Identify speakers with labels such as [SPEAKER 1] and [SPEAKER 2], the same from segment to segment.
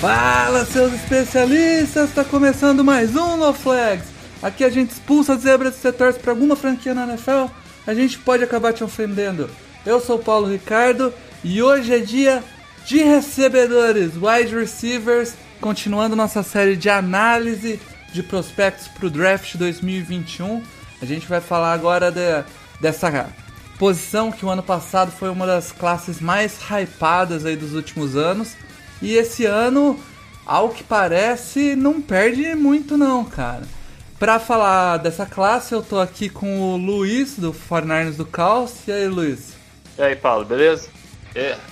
[SPEAKER 1] Fala, seus especialistas! Está começando mais um No Flags. Aqui a gente expulsa as zebras setores para alguma franquia na NFL. A gente pode acabar te ofendendo. Eu sou Paulo Ricardo e hoje é dia de recebedores, wide receivers, continuando nossa série de análise de prospectos para o draft 2021. A gente vai falar agora de, dessa posição que o ano passado foi uma das classes mais hypadas aí dos últimos anos. E esse ano, ao que parece, não perde muito não, cara. Pra falar dessa classe, eu tô aqui com o Luiz, do 49ers do Caos. E aí, Luiz?
[SPEAKER 2] E aí, Paulo, beleza?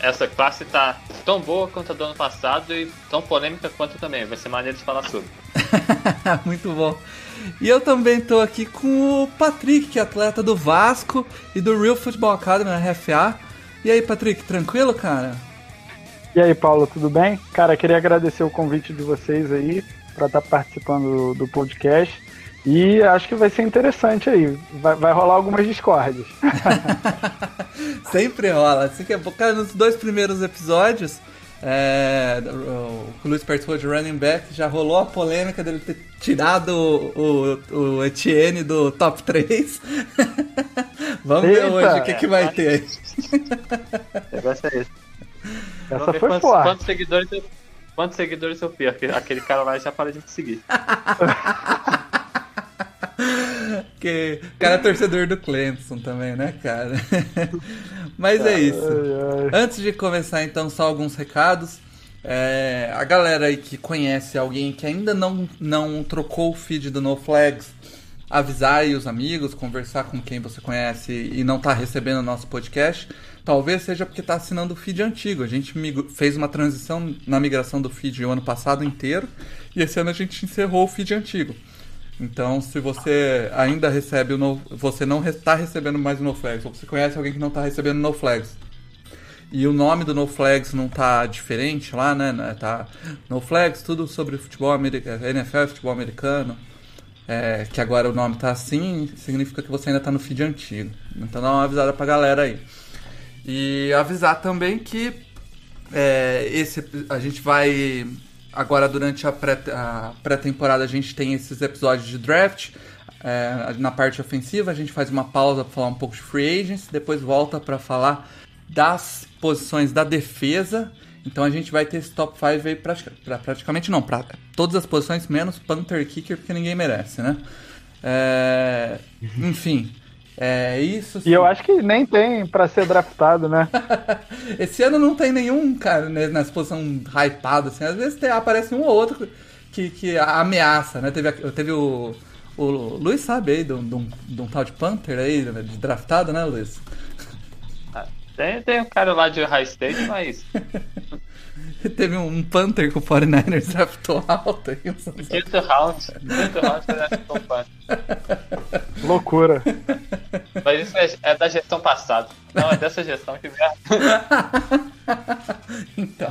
[SPEAKER 2] Essa classe tá tão boa quanto a do ano passado e tão polêmica quanto também. Vai ser maneiro de falar sobre.
[SPEAKER 1] Muito bom. E eu também tô aqui com o Patrick, que é atleta do Vasco e do Real Football Academy na RFA. E aí, Patrick, tranquilo, cara?
[SPEAKER 3] E aí, Paulo, tudo bem? Cara, queria agradecer o convite de vocês aí para estar tá participando do, podcast. E acho que vai ser interessante aí. Vai, vai rolar algumas discórdias.
[SPEAKER 1] Sempre rola. Assim que, cara, nos dois primeiros episódios, é, o, Luiz participou de running back, já rolou a polêmica dele ter tirado o, o, o Etienne do top 3. Vamos Eita. ver hoje o que, que vai ter aí.
[SPEAKER 2] O negócio é esse.
[SPEAKER 3] Essa foi
[SPEAKER 2] quantos,
[SPEAKER 3] forte.
[SPEAKER 2] Quantos seguidores, eu, quantos seguidores eu fiz? Aquele, cara lá já para de me seguir.
[SPEAKER 1] que o cara é torcedor do Clemson também, né, cara? Mas é isso. Antes de começar, então, só alguns recados. É, a galera aí que conhece alguém que ainda não, não trocou o feed do No Flags, avisar aí os amigos, conversar com quem você conhece e não está recebendo o nosso podcast. Talvez seja porque está assinando o feed antigo. A gente fez uma transição na migração do feed o ano passado inteiro e esse ano a gente encerrou o feed antigo. Então, se você ainda recebe o no, você não está recebendo mais o NoFlags, ou você conhece alguém que não está recebendo o NoFlags, e o nome do NoFlags não tá diferente lá, né? Tá NoFlags, tudo sobre futebol americano, NFL, futebol americano. É, que agora o nome tá assim, significa que você ainda tá no feed antigo. Então dá uma avisada pra galera aí. E avisar também que é, esse a gente vai agora durante a pré-temporada a gente tem esses episódios de draft. É, na parte ofensiva a gente faz uma pausa para falar um pouco de free agents, depois volta para falar das posições da defesa. Então a gente vai ter esse top 5 aí pra, pra praticamente não, para todas as posições menos Panther Kicker, porque ninguém merece, né? É, enfim. É isso.
[SPEAKER 3] Sim. E eu acho que nem tem para ser draftado, né?
[SPEAKER 1] Esse ano não tem nenhum, cara, né, nessa posição hypado, assim. Às vezes tem, aparece um ou outro que, que ameaça, né? Teve, teve o. O Luiz sabe aí de um, de um, de um tal de Panther aí, né, de draftado, né, Luiz?
[SPEAKER 2] Ah, tem, tem um cara lá de High State, mas.
[SPEAKER 1] Teve um Panther com o 49ers draftou alto aí.
[SPEAKER 2] Quinto round. Quinto round draftou um Panther.
[SPEAKER 3] Loucura.
[SPEAKER 2] Mas isso é, é, da gestão passada. Não, é dessa gestão que vem.
[SPEAKER 1] então.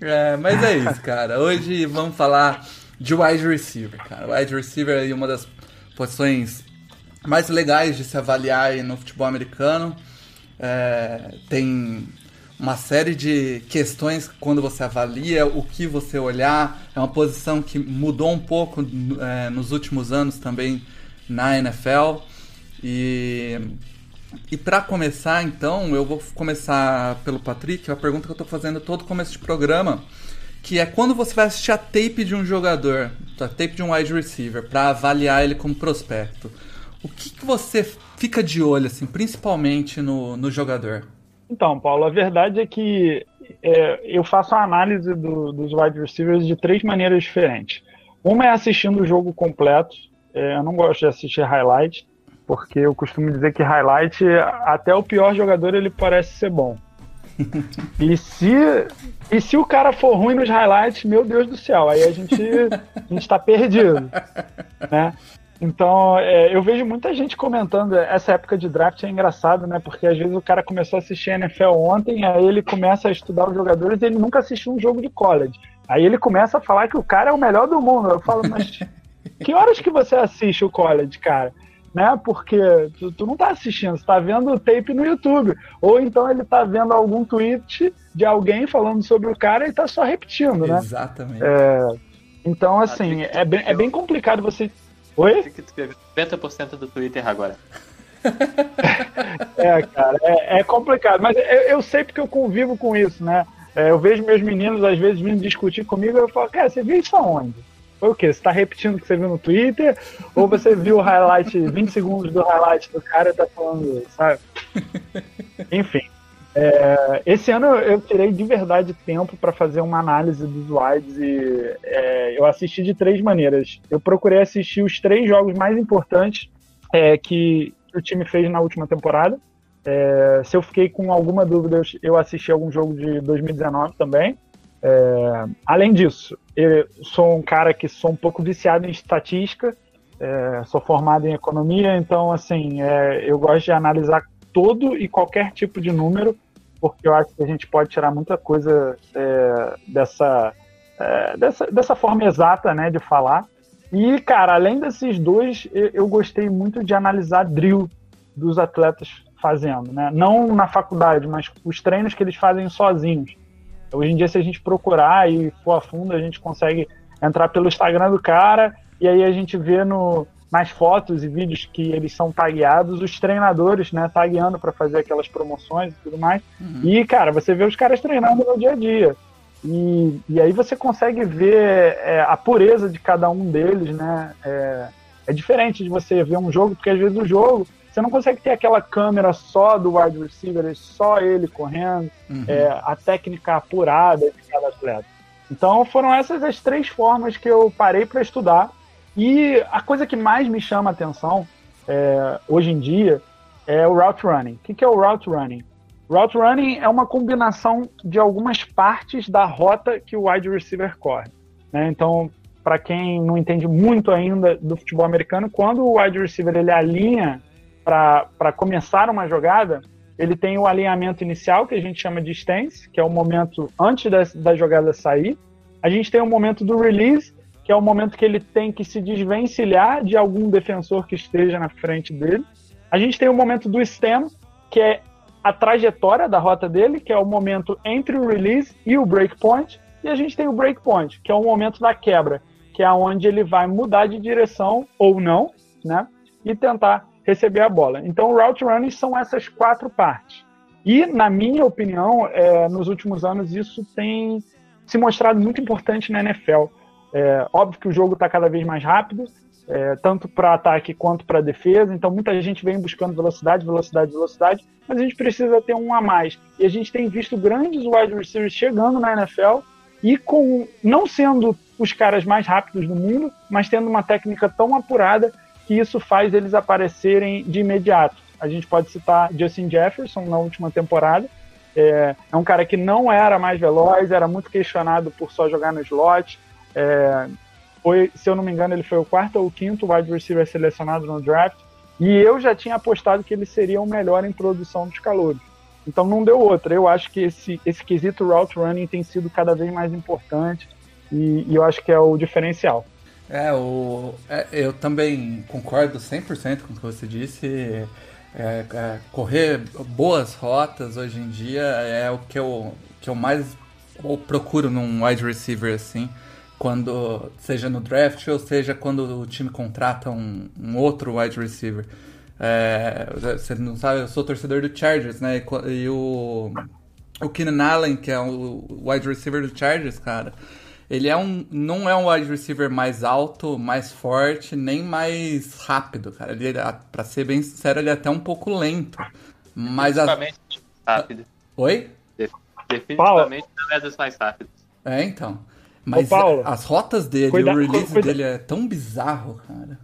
[SPEAKER 1] É, mas é isso, cara. Hoje vamos falar de wide receiver, cara. Wide receiver é uma das posições mais legais de se avaliar no futebol americano. É, tem uma série de questões quando você avalia o que você olhar. É uma posição que mudou um pouco é, nos últimos anos também na NFL. E, e para começar, então, eu vou começar pelo Patrick, a pergunta que eu estou fazendo todo começo de programa, que é quando você vai assistir a tape de um jogador, a tape de um wide receiver, para avaliar ele como prospecto. O que, que você fica de olho, assim, principalmente no, no jogador?
[SPEAKER 3] Então, Paulo, a verdade é que é, eu faço a análise do, dos wide receivers de três maneiras diferentes. Uma é assistindo o jogo completo. É, eu não gosto de assistir highlight, porque eu costumo dizer que highlight, até o pior jogador, ele parece ser bom. E se, e se o cara for ruim nos highlights, meu Deus do céu, aí a gente, a gente tá perdido. Né? Então, é, eu vejo muita gente comentando. Essa época de draft é engraçado, né? Porque às vezes o cara começou a assistir NFL ontem, aí ele começa a estudar os jogadores e ele nunca assistiu um jogo de college. Aí ele começa a falar que o cara é o melhor do mundo. Eu falo, mas que horas que você assiste o college, cara? Né? Porque tu, tu não tá assistindo, você tá vendo o tape no YouTube. Ou então ele tá vendo algum tweet de alguém falando sobre o cara e tá só repetindo, né?
[SPEAKER 1] Exatamente.
[SPEAKER 3] É, então, assim, é bem, é bem complicado você Oi? Tem que
[SPEAKER 2] escrever 90% do Twitter agora.
[SPEAKER 3] é, cara, é, é, complicado. Mas eu, eu, sei porque eu convivo com isso, né? É, eu vejo meus meninos, às vezes, vindo discutir comigo, eu falo, cara, você viu isso aonde? Foi o quê? Você tá repetindo o que você viu no Twitter? Ou você viu o highlight, 20 segundos do highlight do cara e tá falando, sabe? Enfim. É, esse ano eu tirei de verdade tempo para fazer uma análise dos wides e é, eu assisti de três maneiras. Eu procurei assistir os três jogos mais importantes é, que o time fez na última temporada. É, se eu fiquei com alguma dúvida, eu assisti algum jogo de 2019 também. É, além disso, eu sou um cara que sou um pouco viciado em estatística, é, sou formado em economia, então assim eu gosto de analisar todo e qualquer tipo de número porque eu acho que a gente pode tirar muita coisa é, dessa, é, dessa, dessa forma exata né, de falar. E, cara, além desses dois, eu gostei muito de analisar drill dos atletas fazendo, né? Não na faculdade, mas os treinos que eles fazem sozinhos. Hoje em dia, se a gente procurar e for a fundo, a gente consegue entrar pelo Instagram do cara e aí a gente vê no, nas fotos e vídeos que eles são tagueados, os treinadores, né, tagueando para fazer aquelas promoções e tudo mais. Uhum. E, cara, você vê os caras treinando no dia a dia. E, e aí você consegue ver é, a pureza de cada um deles, né? É, é, diferente de você ver um jogo, porque às vezes o jogo você não consegue ter aquela câmera só do wide receiver, só ele correndo, uhum. é, a técnica apurada de cada atleta. Então foram essas as três formas que eu parei para estudar e a coisa que mais me chama a atenção é, hoje em dia é o route running. O que, que é o route running? Route running é uma combinação de algumas partes da rota que o wide receiver corre. Né? Então, para quem não entende muito ainda do futebol americano, quando o wide receiver ele alinha para começar uma jogada, ele tem o alinhamento inicial, que a gente chama de stance, que é o momento antes da, da jogada sair. A gente tem o momento do release, que é o momento que ele tem que se desvencilhar de algum defensor que esteja na frente dele. A gente tem o momento do stem, que é a trajetória da rota dele, que é o momento entre o release e o breakpoint. E a gente tem o breakpoint, que é o momento da quebra, que é onde ele vai mudar de direção ou não, né? E tentar receber a bola. Então, o route running são essas quatro partes. E, na minha opinião, é, nos últimos anos, isso tem se mostrado muito importante na NFL é, óbvio que o jogo está cada vez mais rápido, é, tanto para ataque quanto para defesa, então muita gente vem buscando velocidade, velocidade, velocidade, mas a gente precisa ter um a mais. E a gente tem visto grandes wide receivers chegando na NFL e com não sendo os caras mais rápidos do mundo, mas tendo uma técnica tão apurada que isso faz eles aparecerem de imediato. A gente pode citar Justin Jefferson na última temporada. É, é um cara que não era mais veloz, era muito questionado por só jogar no slot, é, foi, se eu não me engano, ele foi o quarto ou o quinto wide receiver selecionado no draft. E eu já tinha apostado que ele seria o melhor em produção dos calouros. Então não deu outra. Eu acho que esse, esse quesito route running tem sido cada vez mais importante e, e eu acho que é o diferencial.
[SPEAKER 1] É, o, é, eu também concordo 100% com o que você disse. É, é, correr boas rotas hoje em dia é o que eu, que eu mais procuro num wide receiver assim quando seja no draft ou seja quando o time contrata um, um outro wide receiver. É, você não sabe, eu sou torcedor do Chargers, né? E, e o, o Keenan Allen, que é o wide receiver do Chargers, cara, ele é um, não é um wide receiver mais alto, mais forte, nem mais rápido, cara. Ele, pra ser bem sincero, ele é até um pouco lento. Mas
[SPEAKER 2] Definitivamente a... rápido.
[SPEAKER 1] Oi?
[SPEAKER 2] Definitivamente não é dos mais rápidos.
[SPEAKER 1] É, então. Mas Paulo, as rotas dele, cuida, o release cuida, dele é tão bizarro, cara.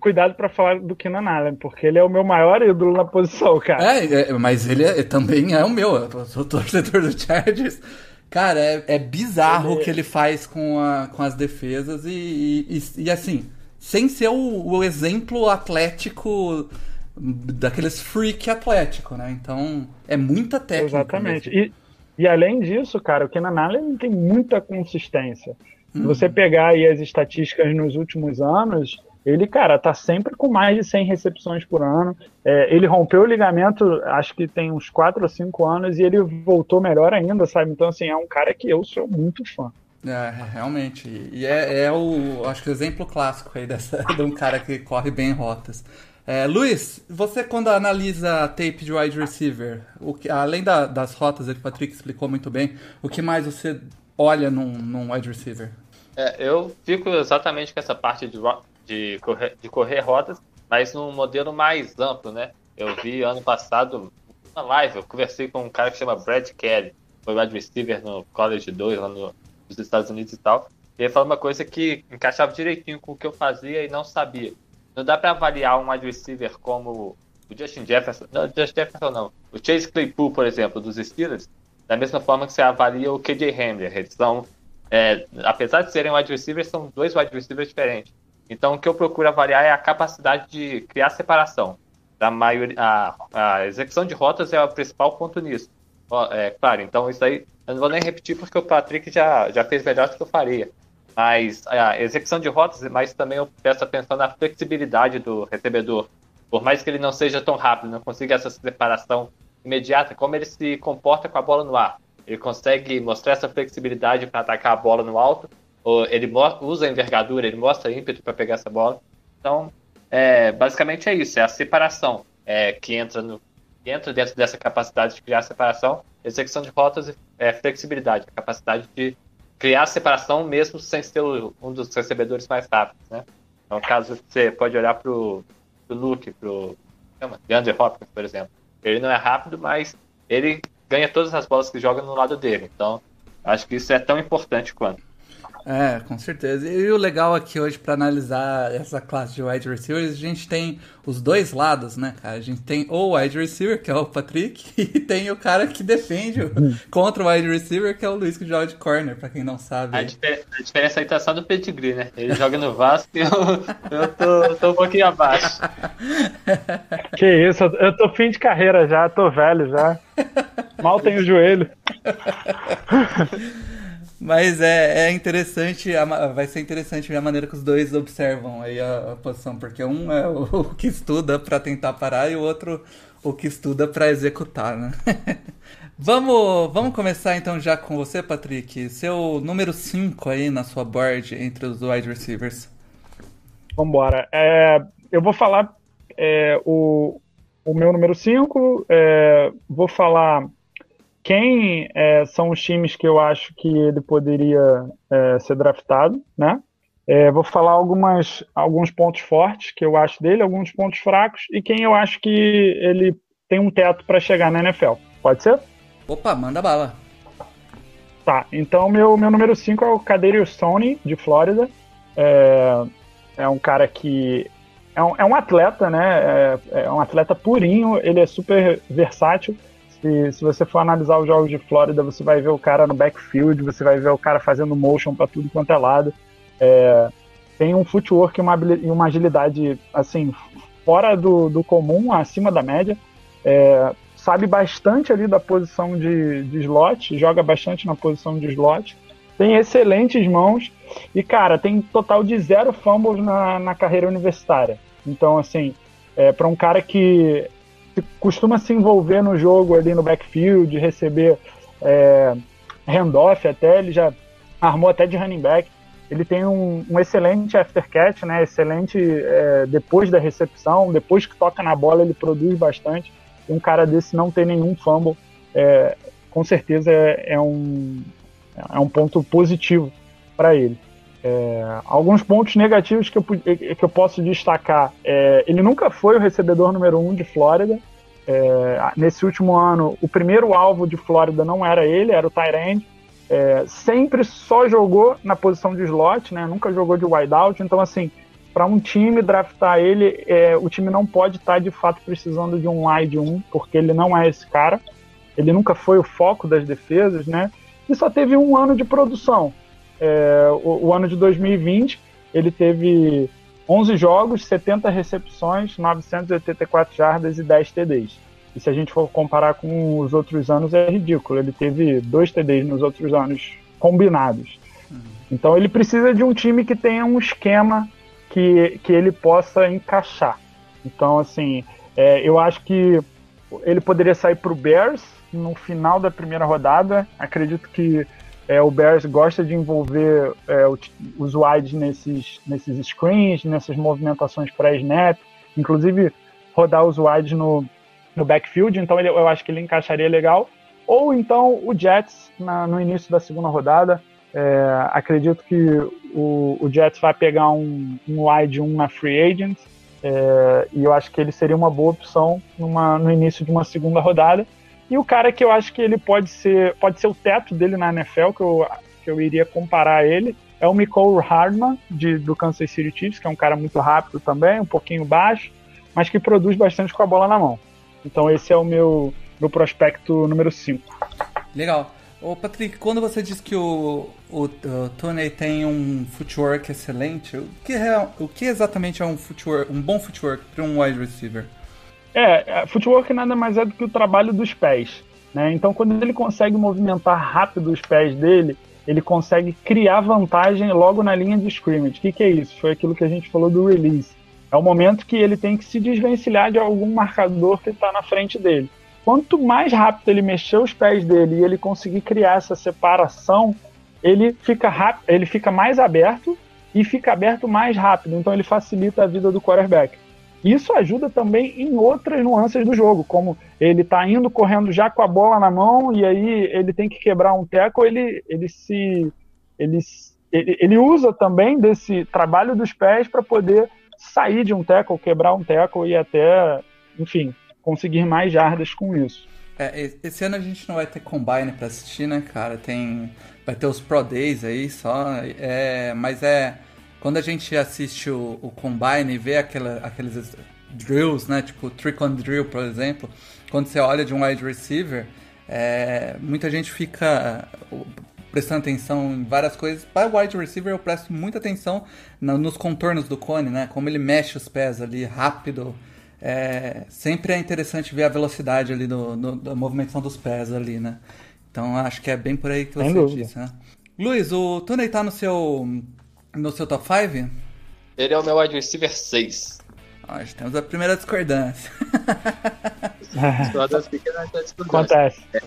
[SPEAKER 3] cuidado para falar do Keenan Allen, porque ele é o meu maior ídolo na posição, cara.
[SPEAKER 1] É, é mas ele é, também é o meu. Eu sou torcedor do Chargers. Cara, é, é bizarro ele... o que ele faz com, a, com as defesas e, e, e assim, sem ser o, o, exemplo atlético daqueles freak atlético, né? Então, é muita técnica.
[SPEAKER 3] Exatamente. E, e além disso, cara, o Kenan Allen tem muita consistência. Se você uhum. pegar aí as estatísticas nos últimos anos, ele, cara, tá sempre com mais de 100 recepções por ano. É, ele rompeu o ligamento, acho que tem uns 4 ou 5 anos, e ele voltou melhor ainda, sabe? Então, assim, é um cara que eu sou muito fã.
[SPEAKER 1] É, realmente. E é, é o, acho que o exemplo clássico aí dessa, de um cara que corre bem rotas. É, Luiz, você quando analisa tape de wide receiver, que, além da, das rotas que o Patrick explicou muito bem, o que mais você olha num, num wide receiver?
[SPEAKER 2] É, eu fico exatamente com essa parte de, de, correr, de correr rotas, mas num modelo mais amplo, né? Eu vi ano passado, uma live, eu conversei com um cara que chama Brad Kelly, foi wide receiver no College 2 lá no, nos Estados Unidos e tal. E ele falou uma coisa que encaixava direitinho com o que eu fazia e não sabia não dá para avaliar um wide receiver como o Justin Jefferson, não, Justin Jefferson não, o Chase Claypool, por exemplo, dos Steelers, da mesma forma que você avalia o KJ Hamler. Eles são, é, apesar de serem wide receivers, são dois wide receivers diferentes. Então, o que eu procuro avaliar é a capacidade de criar separação. Da maioria, a, a execução de rotas é o principal ponto nisso. É, claro, então isso aí eu não vou nem repetir porque o Patrick já, já fez melhor do que eu faria mas a execução de rotas, mas também eu peço atenção na flexibilidade do recebedor. Por mais que ele não seja tão rápido, não consiga essa separação imediata, como ele se comporta com a bola no ar. Ele consegue mostrar essa flexibilidade para atacar a bola no alto, ou ele usa a envergadura, ele mostra ímpeto para pegar essa bola. Então, é, basicamente é isso, é a separação é, que entra no que entra dentro dessa capacidade de criar separação, execução de rotas é flexibilidade, a capacidade de criar separação mesmo sem ser um dos recebedores mais rápidos, né? Então, caso você pode olhar pro, pro Luke, pro DeAndre Hopkins, por exemplo. Ele não é rápido, mas ele ganha todas as bolas que joga no lado dele. Então, acho que isso é tão importante quanto.
[SPEAKER 1] É, com certeza. E o legal aqui hoje para analisar essa classe de wide receivers, a gente tem os dois lados, né, cara? A gente tem o wide receiver, que é o Patrick, e tem o cara que defende contra o wide receiver, que é o Luiz que joga de corner, para quem não sabe.
[SPEAKER 2] A, difer a, diferença aí tá só no pedigree, né? Ele joga no Vasco e eu, eu tô, tô um pouquinho abaixo.
[SPEAKER 3] Que isso, eu tô fim de carreira já, tô velho já. Mal tenho o joelho.
[SPEAKER 1] Mas é, é interessante, vai ser interessante ver a maneira que os dois observam aí a, a posição, porque um é o, o que estuda para tentar parar e o outro o que estuda para executar, né? vamos, vamos começar então já com você, Patrick. Seu número 5 aí na sua board entre os wide receivers.
[SPEAKER 3] Vambora. É, eu vou falar é, o, o meu número 5, é, vou falar quem é, são os times que eu acho que ele poderia é, ser draftado, né? É, vou falar algumas, alguns pontos fortes que eu acho dele, alguns pontos fracos e quem eu acho que ele tem um teto para chegar na NFL. Pode ser?
[SPEAKER 1] Opa, manda bala.
[SPEAKER 3] Tá, então meu, meu número 5 é o Kadarius Stoney, de Flórida. É, é um cara que é um, é um atleta, né? É, é um atleta purinho, ele é super versátil se, se você for analisar os jogos de Flórida, você vai ver o cara no backfield, você vai ver o cara fazendo motion para tudo quanto é lado. É, tem um footwork e uma, uma agilidade assim fora do, do comum, acima da média. É, sabe bastante ali da posição de, de slot, joga bastante na posição de slot. Tem excelentes mãos e, cara, tem total de zero fumbles na, na carreira universitária. Então, assim, é, para um cara que costuma se envolver no jogo ali no backfield, receber é, handoff até, ele já armou até de running back. Ele tem um, um excelente aftercatch, né? Excelente é, depois da recepção, depois que toca na bola ele produz bastante. Um cara desse não ter nenhum fumble, é, com certeza é, é, um, é um ponto positivo para ele. É, alguns pontos negativos que eu, que eu posso destacar: é, ele nunca foi o recebedor número um de Flórida. É, nesse último ano, o primeiro alvo de Flórida não era ele, era o Tyrande. É, sempre só jogou na posição de slot, né? Nunca jogou de wideout. Então, assim, para um time draftar ele, é, o time não pode estar tá, de fato precisando de um wide 1, porque ele não é esse cara. Ele nunca foi o foco das defesas, né? E só teve um ano de produção. É, o, o, ano de 2020, ele teve 11 jogos, 70 recepções, 984 jardas e 10 TDs. E se a gente for comparar com os outros anos, é ridículo. Ele teve dois TDs nos outros anos combinados. Uhum. Então ele precisa de um time que tenha um esquema que, que ele possa encaixar. Então, assim, é, eu acho que ele poderia sair para o Bears no final da primeira rodada. Acredito que é, o Bears gosta de envolver é, os wides nesses, nesses screens, nessas movimentações pré-snap, inclusive rodar os wides no, no backfield, então ele, eu acho que ele encaixaria legal. Ou então o Jets na, no início da segunda rodada. É, acredito que o, o, Jets vai pegar um, um wide 1 na free agent, é, e eu acho que ele seria uma boa opção numa, no início de uma segunda rodada. E o cara que eu acho que ele pode ser, pode ser o teto dele na NFL, que eu, que eu iria comparar ele, é o Nicole Hardman, de, do Kansas City Chiefs, que é um cara muito rápido também, um pouquinho baixo, mas que produz bastante com a bola na mão. Então esse é o meu, meu prospecto número 5.
[SPEAKER 1] Legal. Ô Patrick, quando você diz que o, o, o Tony tem um footwork excelente, o que, é, o que exatamente é um footwork, um bom footwork para um wide receiver?
[SPEAKER 3] É, é, footwork nada mais é do que o trabalho dos pés. Né? Então, quando ele consegue movimentar rápido os pés dele, ele consegue criar vantagem logo na linha de scrimmage. O que, que é isso? Foi aquilo que a gente falou do release. É o momento que ele tem que se desvencilhar de algum marcador que está na frente dele. Quanto mais rápido ele mexer os pés dele e ele conseguir criar essa separação, ele fica, rápido, ele fica mais aberto e fica aberto mais rápido. Então ele facilita a vida do quarterback. Isso ajuda também em outras nuances do jogo, como ele está indo correndo já com a bola na mão e aí ele tem que quebrar um teco, ele, ele se ele, ele, usa também desse trabalho dos pés para poder sair de um tackle, quebrar um tackle e até, enfim, conseguir mais jardas com isso.
[SPEAKER 1] É, esse ano a gente não vai ter combine para assistir, né, cara? Tem vai ter os Pro Days aí só, é, mas é quando a gente assiste o, o Combine e vê aquela, aqueles drills, né? Tipo trick on drill, por exemplo, quando você olha de um wide receiver, é, muita gente fica prestando atenção em várias coisas. Para o wide receiver, eu presto muita atenção no, nos contornos do cone, né? Como ele mexe os pés ali rápido. É, sempre é interessante ver a velocidade ali do, do, da movimentação dos pés ali, né? Então acho que é bem por aí que você disse, né? Luiz, o Tony tá no seu no seu top 5?
[SPEAKER 2] Ele é o meu wide receiver 6.
[SPEAKER 1] Nós temos a primeira discordância.
[SPEAKER 3] Acontece. É,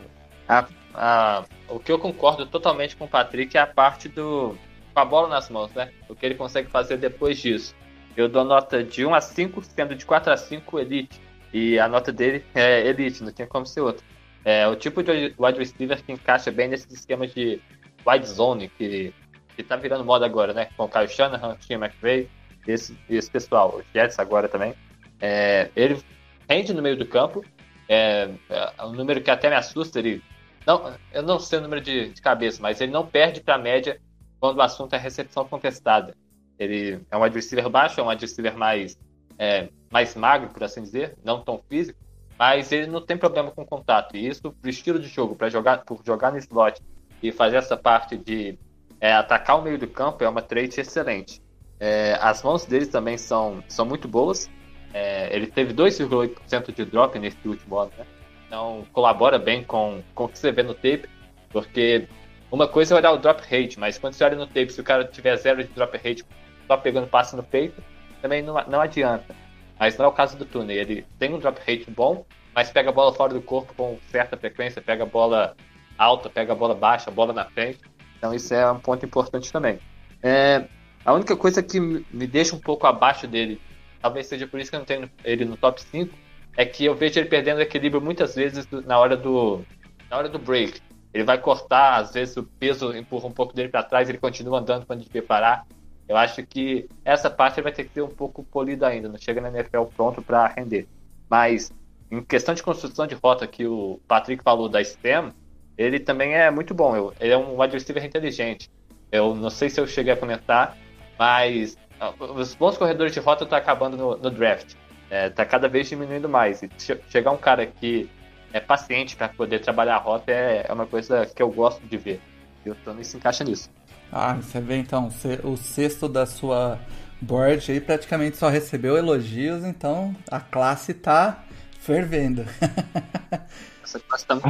[SPEAKER 2] a, a, o que eu concordo totalmente com o Patrick é a parte do. com a bola nas mãos, né? O que ele consegue fazer depois disso. Eu dou nota de 1 a 5, sendo de 4 a 5 Elite. E a nota dele é Elite, não tinha como ser outra. É o tipo de wide receiver que encaixa bem nesses esquemas de wide zone, que que tá virando moda agora, né? Com o Kyle Shanahan, Tim McVay, esse, esse pessoal, os Jets agora também. É, ele rende no meio do campo, é, é, um número que até me assusta, ele não, eu não sei o número de, de cabeça, mas ele não perde para a média quando o assunto é recepção contestada. Ele é um receiver baixo, é um receiver mais, é, mais magro, por assim dizer, não tão físico, mas ele não tem problema com contato. E isso, pro estilo de jogo, para jogar, por jogar no slot e fazer essa parte de é, atacar o meio do campo é uma trait excelente. É, as mãos dele também são, são muito boas. É, ele teve 2,8% de drop nesse último ano, né? Então colabora bem com, com o que você vê no tape, porque uma coisa é olhar o drop rate, mas quando você olha no tape, se o cara tiver zero de drop rate, só pegando passe no peito, também não, não adianta. Mas não é o caso do Tune. Ele tem um drop rate bom, mas pega a bola fora do corpo com certa frequência, pega a bola alta, pega a bola baixa, a bola na frente. Então isso é um ponto importante também. É, a única coisa que me deixa um pouco abaixo dele, talvez seja por isso que eu não tenho ele no top 5, é que eu vejo ele perdendo equilíbrio muitas vezes na hora do, na hora do break. Ele vai cortar, às vezes o peso empurra um pouco dele para trás, ele continua andando quando devia parar. Eu acho que essa parte vai ter que ser um pouco polida ainda, não chega na NFL pronto para render. Mas em questão de construção de rota que o Patrick falou da STEM, ele também é muito bom. ele é um wide receiver inteligente. Eu não sei se eu cheguei a comentar, mas os bons corredores de rota estão acabando no, no draft. É, tá cada vez diminuindo mais. E chegar um cara que é paciente para poder trabalhar a rota é, é, uma coisa que eu gosto de ver. E o Tony se encaixa nisso.
[SPEAKER 1] Ah, você vê então, o sexto da sua board aí praticamente só recebeu elogios, então a classe tá fervendo.
[SPEAKER 2] Essa classe tá muito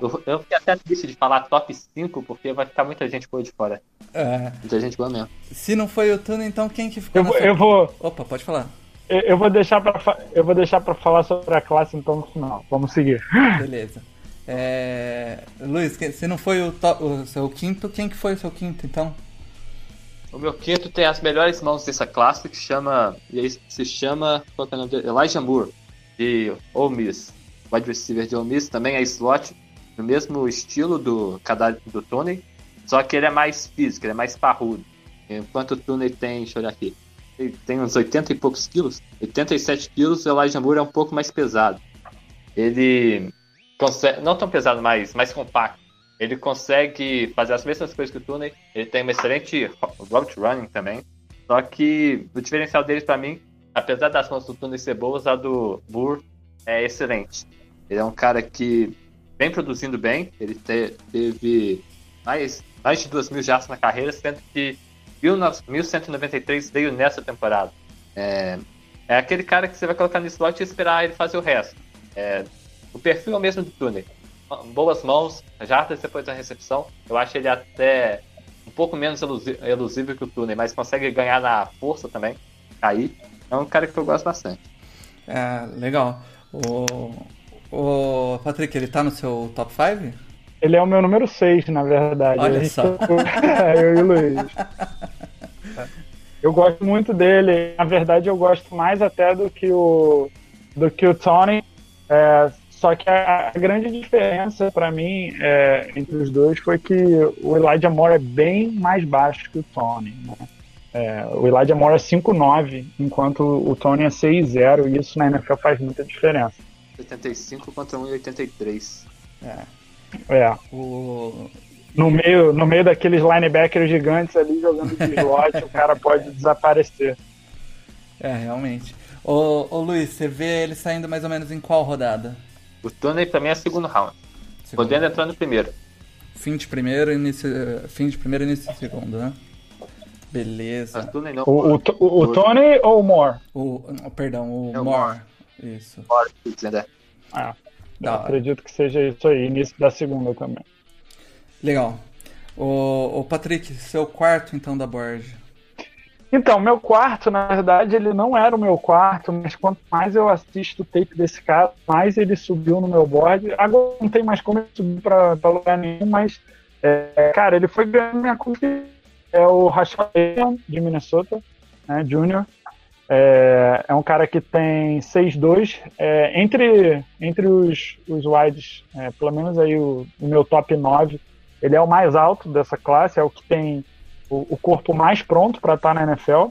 [SPEAKER 2] boa. Eu fiquei até triste de falar top 5, porque vai ficar muita gente boa de fora. É. Muita gente boa mesmo.
[SPEAKER 1] Se não foi o Tuna, então quem que ficou?
[SPEAKER 3] Eu, vou, eu vou.
[SPEAKER 1] Opa, pode falar.
[SPEAKER 3] Eu vou deixar para eu vou deixar para falar sobre a classe então no final. Vamos seguir.
[SPEAKER 1] Beleza. É... Luiz, se não foi o, to... o, seu quinto, quem que foi o seu quinto então?
[SPEAKER 2] O meu quinto tem as melhores mãos dessa classe que chama e aí se chama qual é o nome dele? Elijah Moore de Ole Miss, wide receiver de Ole Miss, também é slot no mesmo estilo do do Tony, só que ele é mais físico, ele é mais parrudo. Enquanto o Tony tem, deixa eu olhar aqui, ele tem uns 80 e poucos quilos, 87 quilos, o Elijah Moore é um pouco mais pesado. Ele consegue, não tão pesado, mas mais compacto. Ele consegue fazer as mesmas coisas que o Tooney. Ele tem uma excelente route running também. Só que o diferencial dele para mim, apesar das mãos do Tooney ser boas, a do Moore é excelente. Ele é um cara que vem produzindo bem. Ele te, teve mais, mais de 2 mil jardas na carreira, sendo que 1193 veio nessa temporada. É, é aquele cara que você vai colocar no slot e esperar ele fazer o resto. É, o perfil é o mesmo do Tuner. Boas mãos, jardas depois da recepção. Eu acho ele até um pouco menos elusível que o Tuner, mas consegue ganhar na força também. Aí é um cara que eu gosto bastante.
[SPEAKER 1] É, legal. O, o Patrick, ele tá no seu top 5?
[SPEAKER 3] Ele é o meu número 6, na verdade.
[SPEAKER 1] Olha só.
[SPEAKER 3] é, eu e o Luiz. Eu gosto muito dele. Na verdade, eu gosto mais até do que o, do que o Tony. É, só que a, a grande diferença para mim é, entre os dois foi que o Elijah Moore é bem mais baixo que o Tony. Né? É, o Elijah Moore é 5'9", enquanto o Tony é 6'0", e isso na NFL faz muita diferença.
[SPEAKER 2] 85 contra 1,83.
[SPEAKER 1] É.
[SPEAKER 3] É. O... No meio, no meio daqueles linebackers gigantes ali jogando de slot, o cara pode desaparecer.
[SPEAKER 1] É, realmente. Ô, ô Luiz, você vê ele saindo mais ou menos em qual rodada?
[SPEAKER 2] O Tony pra mim é segundo round. Segundo. Podendo entrar no primeiro.
[SPEAKER 1] Fim de primeiro, início, fim de primeiro início de segundo, né? Beleza.
[SPEAKER 3] Não, o, o, o, o, Tony ou o Moore?
[SPEAKER 1] O, perdão, o é Moore. Isso.
[SPEAKER 2] Moore, né?
[SPEAKER 3] Ah. Acredito que seja isso aí, início da segunda também.
[SPEAKER 1] Legal. O, o Patrick, seu quarto então da board.
[SPEAKER 3] Então, meu quarto, na verdade, ele não era o meu quarto, mas quanto mais eu assisto o tape desse cara, mais ele subiu no meu board. Agora não tem mais como ele subir para lugar nenhum, mas, é, cara, ele foi ganhando minha confiança. É o Rashad de Minnesota, né, Júnior. É, é um cara que tem 6'2". É, entre entre os, os wides, é, pelo menos aí o, o, meu top 9, ele é o mais alto dessa classe, é o que tem o, o corpo mais pronto para estar tá na NFL.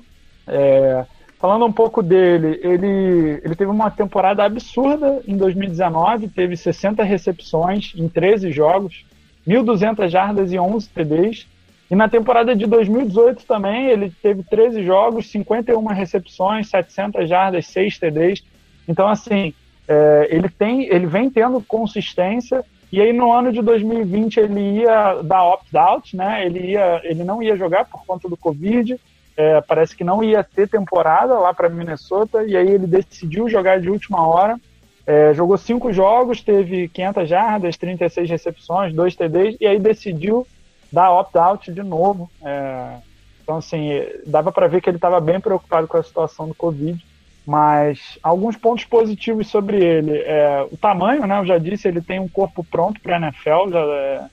[SPEAKER 3] É, falando um pouco dele, ele, ele teve uma temporada absurda em 2019, teve 60 recepções em 13 jogos, 1.200 jardas e 11 TDs. E na temporada de 2018 também, ele teve 13 jogos, 51 recepções, 700 jardas, 6 TDs. Então, assim, é, ele, tem, ele vem tendo consistência. E aí, no ano de 2020, ele ia dar opt-out, né? Ele, ia, ele não ia jogar por conta do Covid. É, parece que não ia ter temporada lá para Minnesota. E aí, ele decidiu jogar de última hora. É, jogou cinco jogos, teve 500 jardas, 36 recepções, 2 TDs. E aí, decidiu dar opt-out de novo. É, então, assim, dava para ver que ele estava bem preocupado com a situação do Covid. Mas alguns pontos positivos sobre ele. É, o tamanho, né? Eu já disse, ele tem um corpo pronto para a NFL, já é,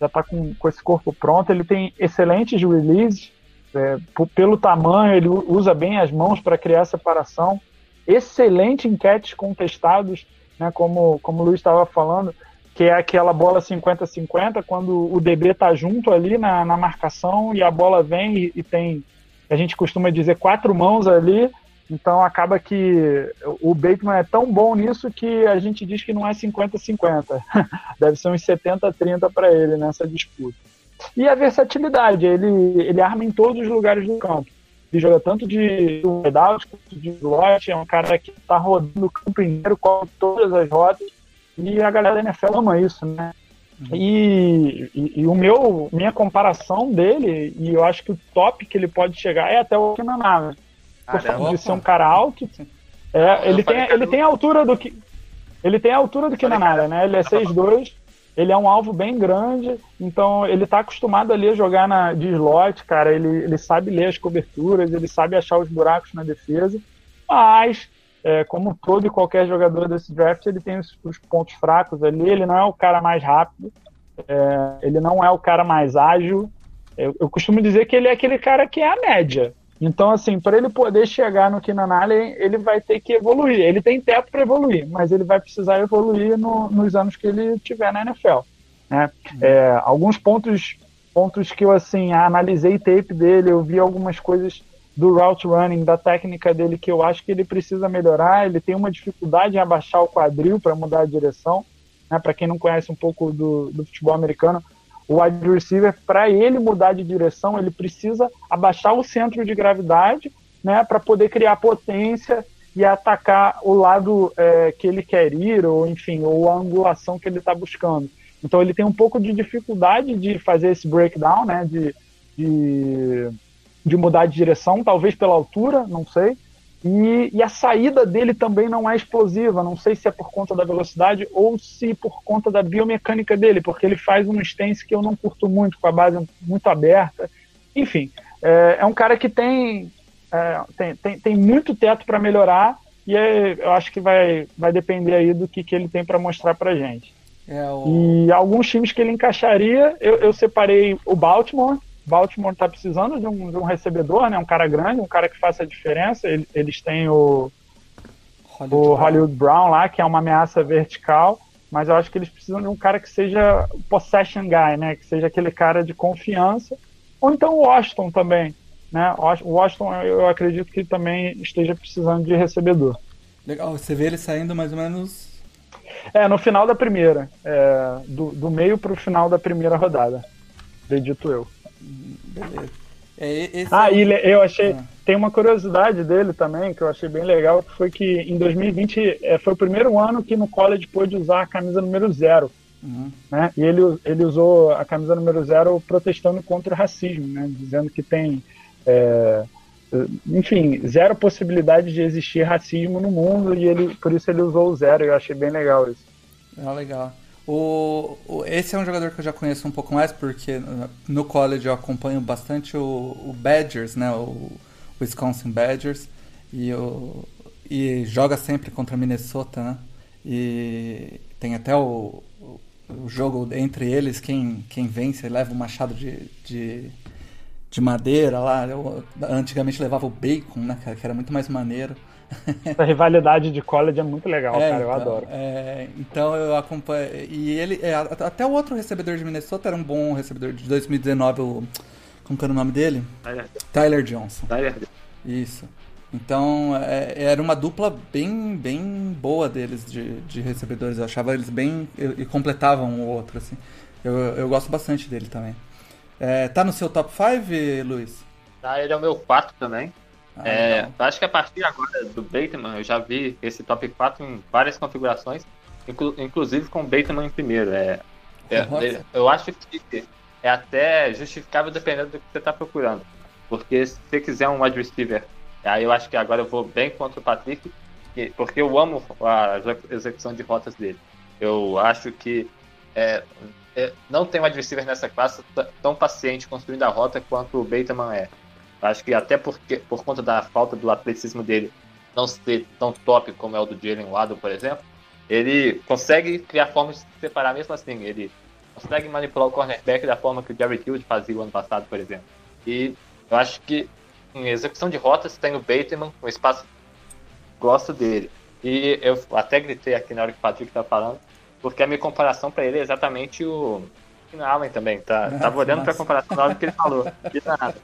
[SPEAKER 3] já está com, com esse corpo pronto. Ele tem excelentes releases. É, pelo tamanho, ele usa bem as mãos para criar separação. Excelente enquetes contestados, né, como, como o Luiz estava falando que é aquela bola 50-50, quando o DB tá junto ali na, na marcação e a bola vem e, e, tem, a gente costuma dizer, quatro mãos ali, então acaba que o Bateman é tão bom nisso que a gente diz que não é 50-50, deve ser uns 70-30 para ele nessa disputa. E a versatilidade, ele, ele arma em todos os lugares do campo. Ele joga tanto de wideout quanto de slot, é um cara que tá rodando o campo inteiro, com todas as rotas, e a galera da NFL ama isso, né? Uhum. E, e, e, o meu, minha comparação dele, e eu acho que o top que ele pode chegar é até o Keenan Allen. Por de ser um cara alto. É, ele, tem, ele tem a altura do que. Ele tem a altura do Keenan Allen, né? Ele é 6'2", ele é um alvo bem grande, então ele tá acostumado ali a jogar na, de slot, cara. Ele, ele sabe ler as coberturas, ele sabe achar os buracos na defesa, mas é, como todo e qualquer jogador desse draft, ele tem os, os, pontos fracos ali. Ele não é o cara mais rápido, é, ele não é o cara mais ágil. Eu, eu, costumo dizer que ele é aquele cara que é a média. Então, assim, para ele poder chegar no Keenan Allen, ele vai ter que evoluir. Ele tem teto para evoluir, mas ele vai precisar evoluir no, nos anos que ele tiver na NFL. Né? É, alguns pontos, pontos que eu assim analisei tape dele, eu vi algumas coisas do route running, da técnica dele que eu acho que ele precisa melhorar. Ele tem uma dificuldade em abaixar o quadril para mudar a direção. Né? Para quem não conhece um pouco do, do futebol americano, o wide receiver, para ele mudar de direção, ele precisa abaixar o centro de gravidade né? para poder criar potência e atacar o lado é, que ele quer ir, ou enfim, ou a angulação que ele está buscando. Então ele tem um pouco de dificuldade de fazer esse breakdown, né? de, de de mudar de direção, talvez pela altura, não sei. E, e, a saída dele também não é explosiva, não sei se é por conta da velocidade ou se por conta da biomecânica dele, porque ele faz um stance que eu não curto muito, com a base muito aberta. Enfim, é, é um cara que tem, é, tem, tem, tem, muito teto para melhorar e é, eu acho que vai, vai depender aí do que, que ele tem para mostrar para gente. É o... E alguns times que ele encaixaria, eu, eu separei o Baltimore, Baltimore está precisando de um, de um, recebedor, né? Um cara grande, um cara que faça a diferença. Eles têm o Hollywood, o Hollywood Brown. lá, que é uma ameaça vertical, mas eu acho que eles precisam de um cara que seja possession guy, né? Que seja aquele cara de confiança. Ou então o Washington também, né? O Washington, eu acredito que também esteja precisando de recebedor.
[SPEAKER 1] Legal, você vê ele saindo mais ou menos.
[SPEAKER 3] É, no final da primeira. É, do, do meio para o final da primeira rodada. Acredito eu.
[SPEAKER 1] Beleza. É,
[SPEAKER 3] ah, é... e eu achei. Ah. Tem uma curiosidade dele também, que eu achei bem legal, que foi que em 2020 é, foi o primeiro ano que no college pôde usar a camisa número zero. Uhum. Né? E ele, ele usou a camisa número zero protestando contra o racismo, né? dizendo que tem. É, enfim, zero possibilidade de existir racismo no mundo e ele, por isso ele usou o zero. Eu achei bem legal isso.
[SPEAKER 1] Ah, legal. O, o, esse é um jogador que eu já conheço um pouco mais, porque no college eu acompanho bastante o, o Badgers, né? O Wisconsin Badgers. E, o, e joga sempre contra Minnesota, né? E tem até o, o jogo entre eles, quem, quem vence leva o machado de, de, de madeira lá. Eu, antigamente levava o bacon, né? Que era muito mais maneiro.
[SPEAKER 3] Essa rivalidade de college é muito legal, é, cara, eu então, adoro.
[SPEAKER 1] É, então eu acompanho. E ele. É, até o outro recebedor de Minnesota era um bom recebedor de 2019, o, como que era o nome dele? Tyler, Tyler Johnson. Tyler. Isso. Então é, era uma dupla bem, bem boa deles de, de recebedores. Eu achava eles bem. e, e completavam um o outro, assim. Eu, eu gosto bastante dele também. É, tá no seu top 5, Luiz?
[SPEAKER 2] Tá, ele é o meu 4 também. Ah, é, acho que a partir agora do Bateman, eu já vi esse top 4 em várias configurações, inclu inclusive com o Bateman em primeiro. É, é, eu acho que é até justificável dependendo do que você está procurando. Porque se você quiser um wide receiver, aí eu acho que agora eu vou bem contra o Patrick, porque eu amo a execução de rotas dele. Eu acho que é, é, não tem um receiver nessa classe tão paciente construindo a rota quanto o Bateman é. Acho que até porque, por conta da falta do atleticismo dele não ser tão top como é o do Jalen Waddle, por exemplo, ele consegue criar formas de se separar mesmo assim. Ele consegue manipular o cornerback da forma que o Jerry Field fazia o ano passado, por exemplo. E eu acho que em execução de rotas tem o Bateman, o espaço gosto dele. E eu até gritei aqui na hora que o Patrick tá falando, porque a minha comparação para ele é exatamente o Allen também. Tá, tava olhando para a comparação na hora que ele falou. De nada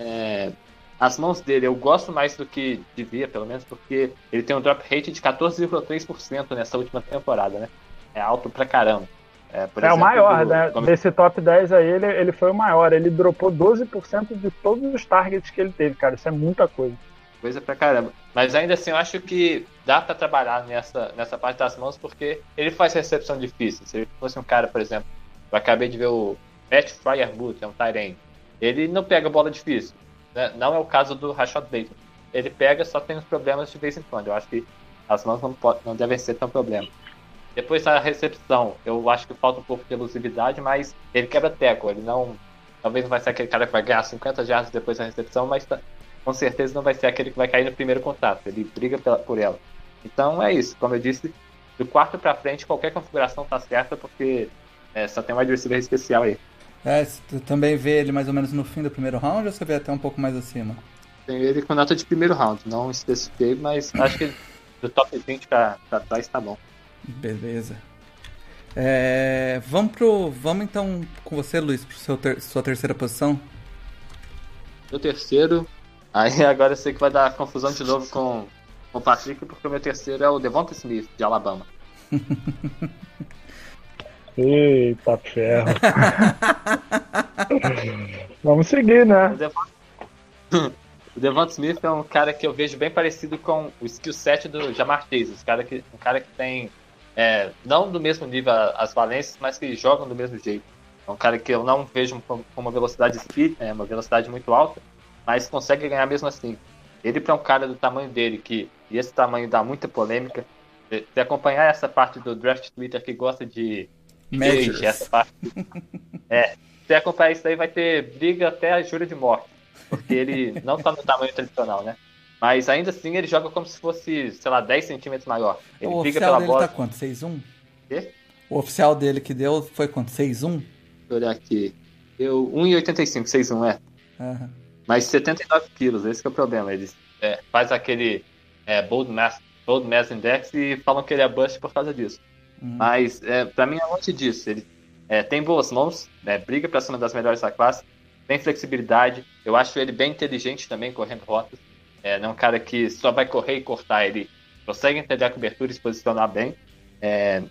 [SPEAKER 2] é, as mãos dele eu gosto mais do que devia, pelo menos, porque ele tem um drop rate de 14,3% nessa última temporada, né? É alto pra caramba.
[SPEAKER 3] É, é exemplo, o maior, do, né? Como... Desse top 10 aí, ele, ele foi o maior. Ele dropou 12% de todos os targets que ele teve, cara. Isso é muita coisa.
[SPEAKER 2] Coisa pra caramba. Mas ainda assim, eu acho que dá para trabalhar nessa, nessa parte das mãos, porque ele faz recepção difícil. Se ele fosse um cara, por exemplo, eu acabei de ver o Matt Fryermuth, é um Tyrene. Ele não pega bola difícil. Né? Não é o caso do Rashad Bateman. Ele pega, só tem uns problemas de vez em quando. Eu acho que as mãos não, pode, não devem ser tão problema. Depois a recepção, eu acho que falta um pouco de elusividade, mas ele quebra teco. Ele não. Talvez não vai ser aquele cara que vai ganhar 50 jardas depois da recepção, mas tá, com certeza não vai ser aquele que vai cair no primeiro contato. Ele briga pela, por ela. Então é isso. Como eu disse, do quarto para frente, qualquer configuração tá certa, porque é, só tem um wide receiver especial aí.
[SPEAKER 1] É, você também vê ele mais ou menos no fim do primeiro round ou você vê até um pouco mais acima?
[SPEAKER 2] Tem ele com nota de primeiro round, não especifiquei, mas acho que do top 20 pra, pra trás tá bom.
[SPEAKER 1] Beleza. É, vamos pro. Vamos então com você, Luiz, pro seu ter, sua terceira posição.
[SPEAKER 2] Meu terceiro. Aí agora eu sei que vai dar confusão de novo com, com o Patrick, porque o meu terceiro é o Devonta Smith, de Alabama.
[SPEAKER 3] Eita ferro. Vamos seguir, né?
[SPEAKER 2] O Devonta Smith é um cara que eu vejo bem parecido com o skill set do Jamar Chase. Um cara que, um cara que tem, é, não do mesmo nível as valências, mas que jogam do mesmo jeito. É um cara que eu não vejo com uma velocidade speed, é, uma velocidade muito alta, mas consegue ganhar mesmo assim. Ele para um cara do tamanho dele, que e esse tamanho dá muita polêmica, se acompanhar essa parte do draft Twitter que gosta de
[SPEAKER 1] Measures.
[SPEAKER 2] essa parte, é, se acompanhar isso aí vai ter briga até a jura de morte, porque ele não tá no tamanho tradicional, né? Mas ainda assim ele joga como se fosse, sei lá, 10 centímetros maior. Ele
[SPEAKER 1] o oficial dele bola. tá quanto? 6'1"?
[SPEAKER 2] Quê?
[SPEAKER 1] O oficial dele que deu foi quanto? 6'1"? Deixa
[SPEAKER 2] eu olhar aqui. Deu 1,85, 6'1", é. Uhum. Mas 79 quilos, esse é o problema. Ele é, faz aquele é, Bold, Mass, Bold Mass Index e falam que ele é bust por causa disso. Uhum. Mas é, para mim é longe disso. Ele é, tem boas mãos, né, briga para cima das melhores da classe, tem flexibilidade. Eu acho ele bem inteligente também, correndo rotas. É, não é um cara que só vai correr e cortar. Ele consegue entender a cobertura e se posicionar bem. É,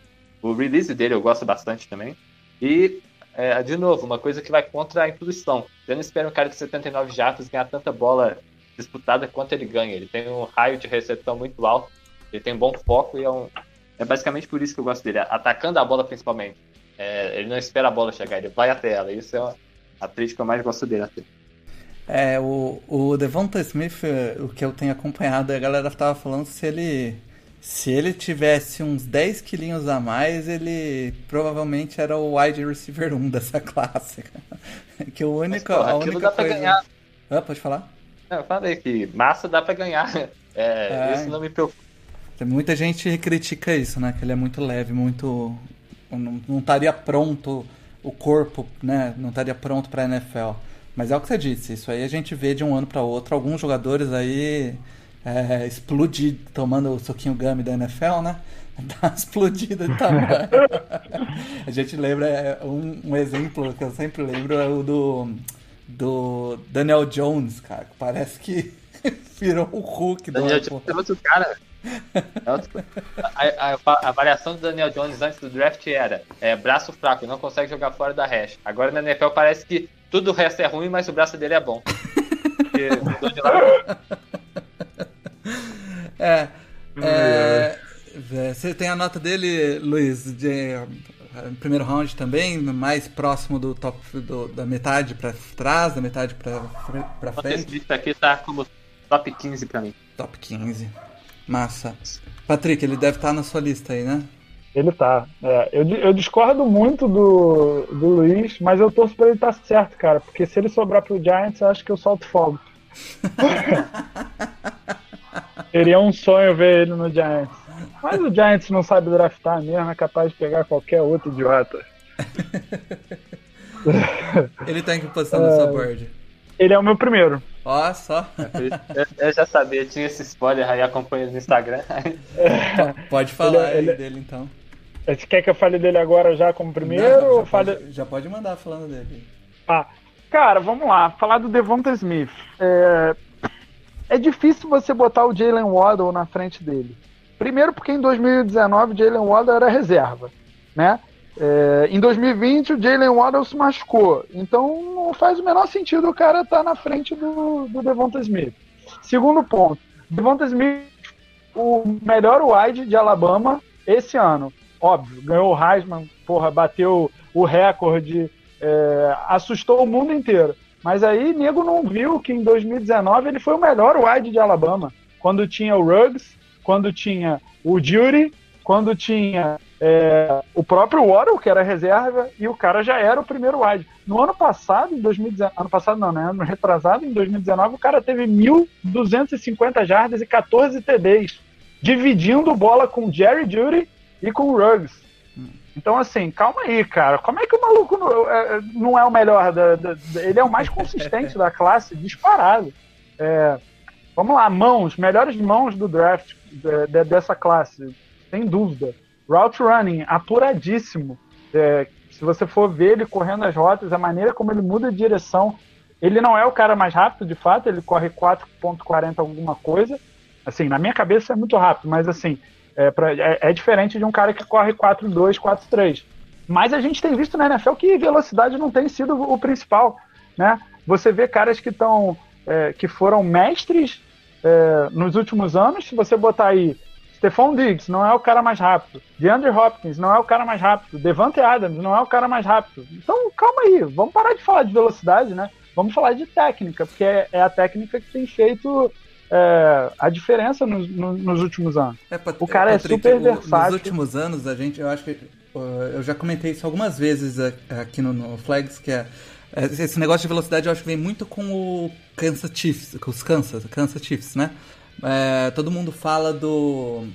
[SPEAKER 2] o release dele eu gosto bastante também. E, é, de novo, uma coisa que vai contra a intuição. Eu não espero um cara de 79 jatos ganhar tanta bola disputada quanto ele ganha. Ele tem um raio de recepção muito alto, ele tem um bom foco e é, um, é basicamente por isso que eu gosto dele, atacando a bola principalmente. É, ele não espera a bola chegar, ele vai até ela. Isso é a trilha que eu mais gosto dele até.
[SPEAKER 1] É, o, o Devonta Smith, o que eu tenho acompanhado, a galera tava falando se ele se ele tivesse uns 10 quilinhos a mais, ele provavelmente era o wide receiver 1 dessa classe. que o único, Mas, pô, a única
[SPEAKER 2] dá coisa... pra ganhar.
[SPEAKER 1] Ah, pode falar?
[SPEAKER 2] Eu falei que massa dá pra ganhar. É, é. Isso não me preocupa.
[SPEAKER 1] Muita gente critica isso, né? Que ele é muito leve, muito. Não, não estaria pronto o corpo, né? Não estaria pronto pra NFL. Mas é o que você disse, isso aí a gente vê de um ano para outro. Alguns jogadores aí é, explodir, tomando o soquinho gummy da NFL, né? Uma explodida de tamanho. a gente lembra, é, um, um exemplo que eu sempre lembro é o do do Daniel Jones, cara. Parece que virou o Hulk
[SPEAKER 2] Daniel do Jones é outro cara. É. A, a, a, variação do Daniel Jones antes do draft era é, braço fraco, não consegue jogar fora da hash. Agora na NFL parece que tudo o resto é ruim, mas o braço dele é bom.
[SPEAKER 1] é, é, você tem a nota dele, Luiz, de primeiro round também, mais próximo do top do, da metade para trás, da metade para para frente.
[SPEAKER 2] Esse aqui tá como top 15 para mim.
[SPEAKER 1] Top 15. Massa. Patrick, ele deve estar tá na sua lista aí, né?
[SPEAKER 3] Ele tá. É, eu, eu discordo muito do, do Luiz, mas eu torço pra ele estar tá certo, cara. Porque se ele sobrar pro Giants, eu acho que eu solto fogo. Seria um sonho ver ele no Giants. Mas o Giants não sabe draftar mesmo, é capaz de pegar qualquer outro idiota.
[SPEAKER 1] Ele tá em que posição é... no seu board?
[SPEAKER 3] Ele é o meu primeiro.
[SPEAKER 1] Ó, só.
[SPEAKER 2] Eu, eu, já sabia, tinha esse spoiler aí, acompanha no Instagram.
[SPEAKER 1] É... Pode falar ele, ele... dele então.
[SPEAKER 3] Você quer que eu fale dele agora já como primeiro? Não, já,
[SPEAKER 1] fale... pode, já pode mandar falando dele.
[SPEAKER 3] Ah, cara, vamos lá. Falar do Devonta Smith. É, é difícil você botar o Jalen Waddle na frente dele. Primeiro porque em 2019 Jalen Waddle era reserva, né? É, em 2020, o Jalen Waddle se machucou. Então, não faz o menor sentido o cara estar tá na frente do, do Devonta Smith. Segundo ponto, Devonta Smith, o melhor wide de Alabama esse ano. Óbvio, ganhou o Heisman, porra, bateu o recorde, é, assustou o mundo inteiro. Mas aí, nego não viu que em 2019 ele foi o melhor wide de Alabama. Quando tinha o Ruggs, quando tinha o Jury, quando tinha é, o próprio Waddle, que era reserva, e o cara já era o primeiro wide. No ano passado, em 2019, ano passado não, né? Ano retrasado, em 2019, o cara teve 1.250 jardas e 14 TDs, dividindo bola com Jerry Judy e com Ruggs. Então, assim, calma aí, cara. Como é que o maluco não é, não é o melhor? Da, da, ele é o mais consistente da classe, disparado. É, vamos lá, mãos, melhores mãos do draft de, dessa classe, sem dúvida. Route running, apuradíssimo. É, se você for ver ele correndo as rotas, a maneira como ele muda de direção, ele não é o cara mais rápido, de fato, ele corre 4.40 alguma coisa. Assim, na minha cabeça é muito rápido, mas assim, é, pra, é, é diferente de um cara que corre 4-2, 4-3. Mas a gente tem visto na NFL que velocidade não tem sido o principal. Né? Você vê caras que estão. É, que foram mestres é, nos últimos anos, se você botar aí Stephon Diggs não é o cara mais rápido. DeAndre Hopkins não é o cara mais rápido. Devante Adams não é o cara mais rápido. Então, calma aí. Vamos parar de falar de velocidade, né? Vamos falar de técnica, porque é, é a técnica que tem feito é, a diferença nos, nos últimos anos. É, o cara é Patrick, é super versátil.
[SPEAKER 1] Nos últimos anos, a gente, eu acho que eu já comentei isso algumas vezes aqui no, no Flags, que é, é esse negócio de velocidade eu acho que vem muito com o Kansas Chiefs, com os Kansas, Kansas Chiefs, né? É, todo mundo fala do,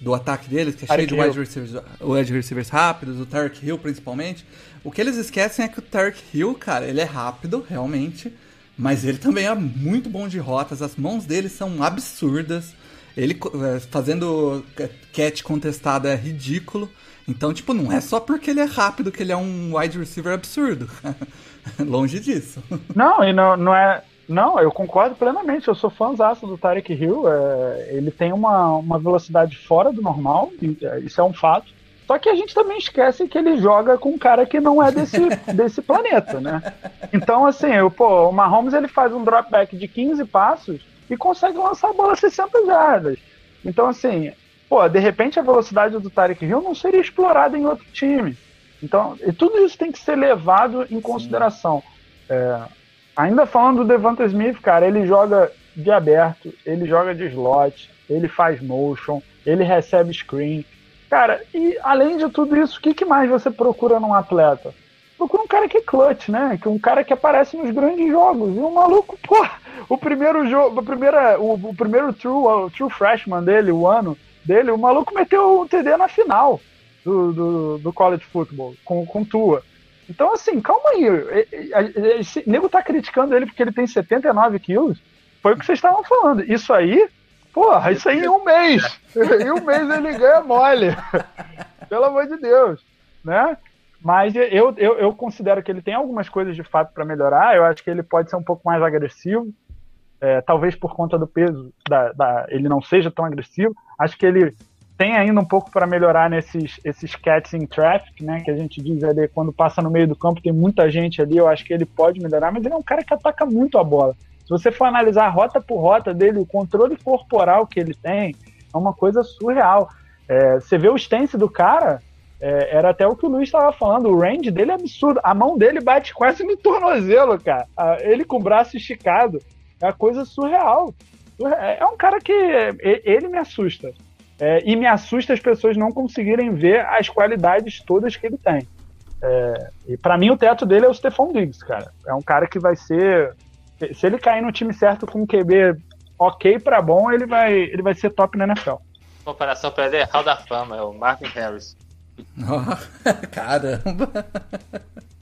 [SPEAKER 1] do ataque deles, que é Tarek cheio de wide receivers, wide receivers rápidos, o Tarek Hill principalmente. O que eles esquecem é que o Tarek Hill, cara, ele é rápido, realmente, mas ele também é muito bom de rotas, as mãos dele são absurdas. Ele é, fazendo catch contestado é ridículo. Então, tipo, não é só porque ele é rápido que ele é um wide receiver absurdo. Longe disso.
[SPEAKER 3] Não, e não, não é. Não, eu concordo plenamente. Eu sou fãzaço do Tarek Hill. É, ele tem uma, uma velocidade fora do normal, é, isso é um fato. Só que a gente também esquece que ele joga com um cara que não é desse, desse planeta, né? Então, assim, eu, pô, o Mahomes ele faz um dropback de 15 passos e consegue lançar a bola 60 jardas. Então, assim, pô, de repente a velocidade do Tarek Hill não seria explorada em outro time. Então, e tudo isso tem que ser levado em consideração. É, ainda falando do Devonta Smith, cara, ele joga de aberto, ele joga de slot, ele faz motion, ele recebe screen. Cara, e além de tudo isso, o que, que mais você procura num atleta? Procura um cara que é clutch, né? Que um cara que aparece nos grandes jogos. E o maluco, pô, o primeiro jogo, a primeira, o, o primeiro true, o true freshman dele, o ano dele, o maluco meteu um TD na final do, do, do college football com, com Tua. Então, assim, calma aí. Esse nego tá criticando ele porque ele tem 79 quilos. Foi o que vocês estavam falando. Isso aí Porra, isso aí em um mês. em um mês ele ganha mole. Pelo amor de Deus. Né? Mas eu, eu, eu considero que ele tem algumas coisas de fato para melhorar. Eu acho que ele pode ser um pouco mais agressivo. É, talvez por conta do peso, da, da, ele não seja tão agressivo. Acho que ele tem ainda um pouco para melhorar nesses esses cats in traffic, né? Que a gente diz ali quando passa no meio do campo tem muita gente ali. Eu acho que ele pode melhorar, mas ele é um cara que ataca muito a bola. Se você for analisar rota por rota dele, o controle corporal que ele tem é uma coisa surreal. É, você vê o stance do cara, é, era até o que o Luiz estava falando, o range dele é absurdo. A mão dele bate quase no tornozelo, cara. Ele com o braço esticado. É uma coisa surreal. É um cara que. Ele me assusta. É, e me assusta as pessoas não conseguirem ver as qualidades todas que ele tem. É, e para mim o teto dele é o Stephon Diggs, cara. É um cara que vai ser se ele cair no time certo com um QB ok para bom, ele vai, ele vai ser top na NFL.
[SPEAKER 2] Comparação para ele é Hall da Fama, é o Marvin Harris.
[SPEAKER 1] Oh, caramba!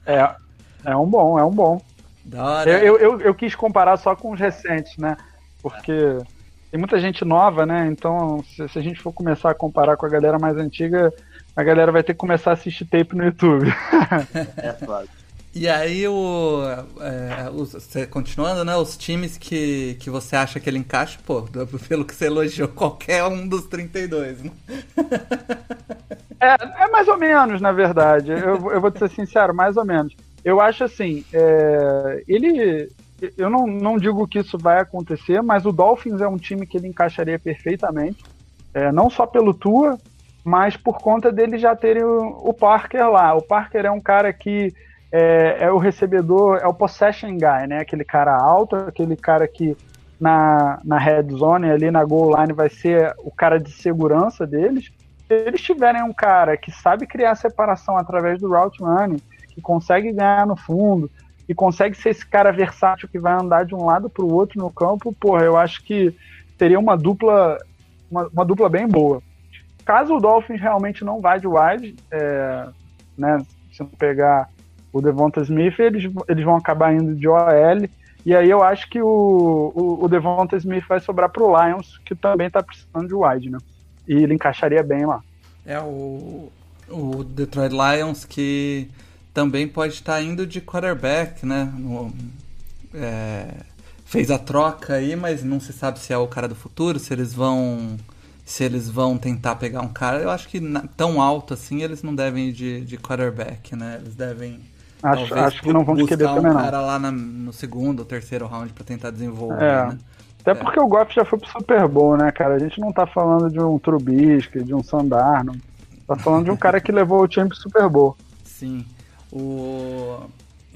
[SPEAKER 3] É, é um bom, é um bom. Da hora. Eu, eu, eu, quis comparar só com os recentes, né? Porque tem muita gente nova, né? Então, se, se, a gente for começar a comparar com a galera mais antiga, a galera vai ter que começar a assistir tape no YouTube.
[SPEAKER 1] é, claro. E aí, o, é, os, continuando, né? Os times que, que você acha que ele encaixa, pô, pelo que você elogiou, qualquer um dos 32, né?
[SPEAKER 3] É, é mais ou menos, na verdade. Eu, eu vou te ser sincero, mais ou menos. Eu acho assim, é, ele. Eu não, não digo que isso vai acontecer, mas o Dolphins é um time que ele encaixaria perfeitamente. É, não só pelo Tua, mas por conta dele já terem o, o Parker lá. O Parker é um cara que é, é, o recebedor, é o possession guy, né? Aquele cara alto, aquele cara que na, na red zone, ali na goal line, vai ser o cara de segurança deles. Se eles tiverem um cara que sabe criar separação através do route running, que consegue ganhar no fundo, e consegue ser esse cara versátil que vai andar de um lado para o outro no campo, porra, eu acho que teria uma dupla, uma, uma dupla bem boa. Caso o Dolphins realmente não vá de wide, é, né, se não pegar o Devonta Smith, eles, eles vão acabar indo de OL. E aí eu acho que o, o, o Devonta Smith vai sobrar para o Lions, que também está precisando de wide, né? E ele encaixaria bem lá.
[SPEAKER 1] É o, o Detroit Lions que também pode estar indo de quarterback, né? No, é, fez a troca aí, mas não se sabe se é o cara do futuro, se eles vão se eles vão tentar pegar um cara. Eu acho que na, tão alto assim eles não devem ir de, de quarterback, né? Eles devem
[SPEAKER 3] Acho, acho que não vão querer
[SPEAKER 1] um
[SPEAKER 3] também, não.
[SPEAKER 1] cara lá na, no segundo ou terceiro round para tentar desenvolver, é. né?
[SPEAKER 3] Até é. porque o Goff já foi pro Super Bowl, né, cara? A gente não tá falando de um Trubisky, de um Sandarno. Tá falando de um cara que levou o time pro Super Bowl.
[SPEAKER 1] Sim. O...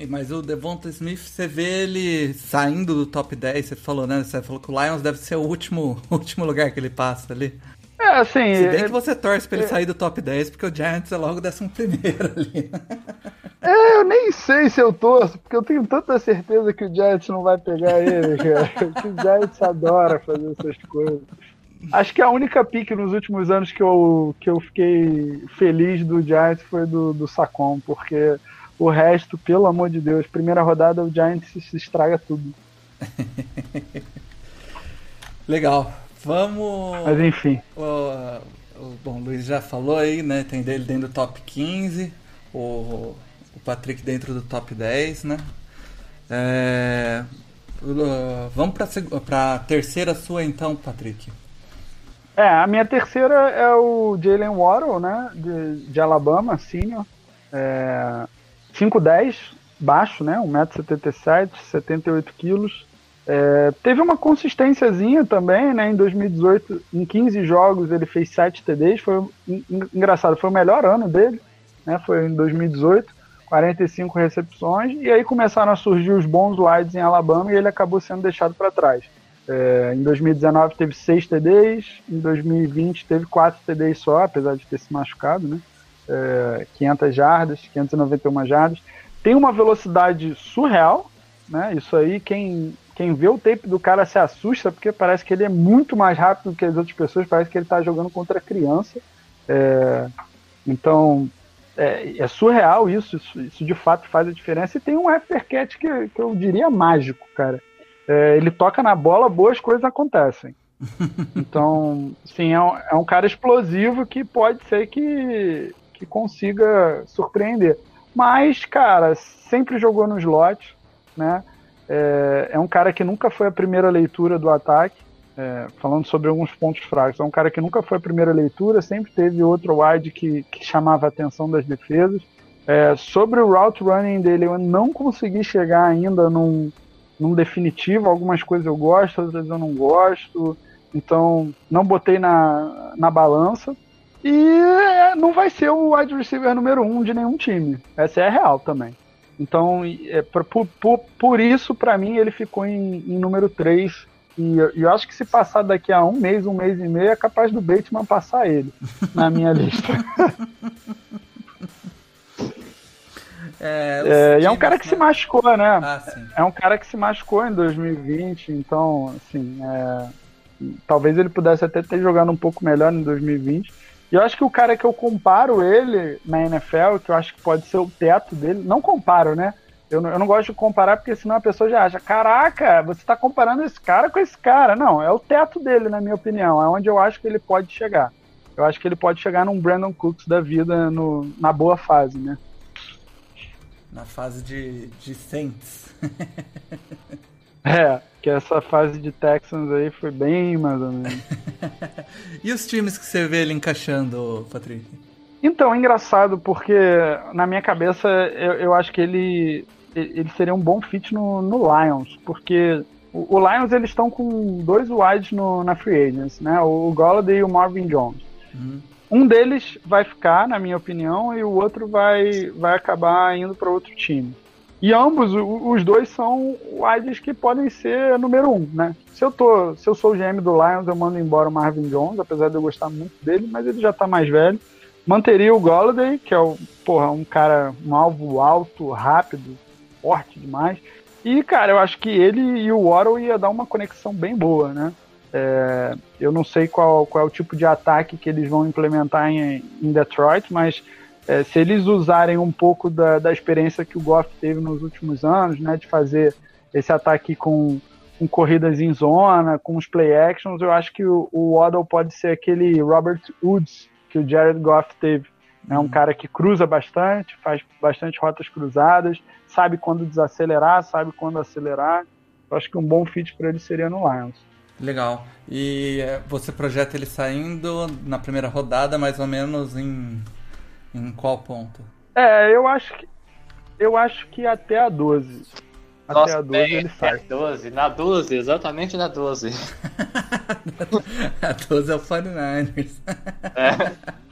[SPEAKER 1] Mas o Devonta Smith, você vê ele saindo do top 10, você falou, né? Você falou que o Lions deve ser o último, último lugar que ele passa ali.
[SPEAKER 3] É, assim.
[SPEAKER 1] Se bem que você torce pra ele é... sair do top 10, porque o Giants é logo décimo primeiro ali.
[SPEAKER 3] É, eu nem sei se eu torço, porque eu tenho tanta certeza que o Giants não vai pegar ele, cara. o Giants adora fazer essas coisas. Acho que a única pique nos últimos anos que eu, que eu fiquei feliz do Giants foi do, do Sacon, porque o resto, pelo amor de Deus, primeira rodada o Giants se estraga tudo.
[SPEAKER 1] Legal. Vamos.
[SPEAKER 3] Mas enfim.
[SPEAKER 1] O, o, bom, o Luiz já falou aí, né? Tem dele dentro do top 15. O, o Patrick dentro do top 10, né? É, vamos para a terceira sua então, Patrick.
[SPEAKER 3] É, a minha terceira é o Jalen Waddle, né? De, de Alabama, senior. É, 5'10", baixo, né? 1,77m, 78 quilos. É, teve uma consistênciazinha também, né? Em 2018, em 15 jogos, ele fez 7 TDs. Foi engraçado, foi o melhor ano dele, né? Foi em 2018. 45 recepções, e aí começaram a surgir os bons wides em Alabama e ele acabou sendo deixado para trás. É, em 2019 teve 6 TDs, em 2020 teve 4 TDs só, apesar de ter se machucado, né? É, 500 jardas, 591 jardas. Tem uma velocidade surreal, né? Isso aí, quem, quem vê o tape do cara se assusta, porque parece que ele é muito mais rápido que as outras pessoas, parece que ele está jogando contra criança. É, então, é, é, surreal isso, isso, isso, de fato faz a diferença. E tem um Effercat que, que eu diria mágico, cara. É, ele toca na bola, boas coisas acontecem. Então, sim, é um, é um, cara explosivo que pode ser que, que consiga surpreender. Mas, cara, sempre jogou no slot, né? É, é um cara que nunca foi a primeira leitura do ataque é, falando sobre alguns pontos fracos. É um cara que nunca foi a primeira leitura, sempre teve outro wide que, que chamava a atenção das defesas. É, sobre o route running dele, eu não consegui chegar ainda num, num definitivo. Algumas coisas eu gosto, outras eu não gosto. Então, não botei na, na balança. E é, não vai ser o wide receiver número um de nenhum time. Essa é a real também. Então, é, por, por, por isso, para mim, ele ficou em, em número 3 e eu, eu, acho que se passar daqui a um mês, um mês e meio, é capaz do Bateman passar ele na minha lista. É, é, e é um cara que né? se machucou, né? Ah, é um cara que se machucou em 2020, então, assim, é, talvez ele pudesse até ter jogado um pouco melhor em 2020. E eu acho que o cara que eu comparo ele na NFL, que eu acho que pode ser o teto dele, não comparo, né? Eu não, eu não gosto de comparar porque senão a pessoa já acha, caraca, você está comparando esse cara com esse cara. Não, é o teto dele, na minha opinião. É onde eu acho que ele pode chegar. Eu acho que ele pode chegar num Brandon Cooks da vida no, na boa fase, né?
[SPEAKER 1] Na fase de, de Saints.
[SPEAKER 3] é, que essa fase de Texans aí foi bem mais ou menos.
[SPEAKER 1] e os times que você vê ele encaixando, Patrick?
[SPEAKER 3] Então, é engraçado, porque na minha cabeça eu, eu acho que ele, ele seria um bom fit no, no Lions, porque o, o Lions eles estão com dois wides no, na Free Agents, né? O, o Golladay e o Marvin Jones. Uhum. Um deles vai ficar, na minha opinião, e o outro vai, vai acabar indo para outro time. E ambos, os dois são wides que podem ser número um, né? Se eu, tô, se eu sou o GM do Lions, eu mando embora o Marvin Jones, apesar de eu gostar muito dele, mas ele já está mais velho. Manteria o Golladay, que é o, porra, um cara, um alvo alto, rápido, forte demais. E, cara, eu acho que ele e o Waddle ia dar uma conexão bem boa, né? É, eu não sei qual, qual é o tipo de ataque que eles vão implementar em, em Detroit, mas é, se eles usarem um pouco da, da experiência que o Goff teve nos últimos anos, né, de fazer esse ataque com, com corridas em zona, com os play actions, eu acho que o, o Waddle pode ser aquele Robert Woods que o Jared Goff teve. É um cara que cruza bastante, faz bastante rotas cruzadas, sabe quando desacelerar, sabe quando acelerar. Eu acho que um bom fit para ele seria no Lions.
[SPEAKER 1] Legal. E é, você projeta ele saindo na primeira rodada, mais ou menos em, em qual ponto?
[SPEAKER 3] É, eu acho que eu acho que até a 12.
[SPEAKER 2] Nossa, até a 12 bem, ele sai. 12, na 12, exatamente na 12.
[SPEAKER 1] a 12 é o 49ers. É.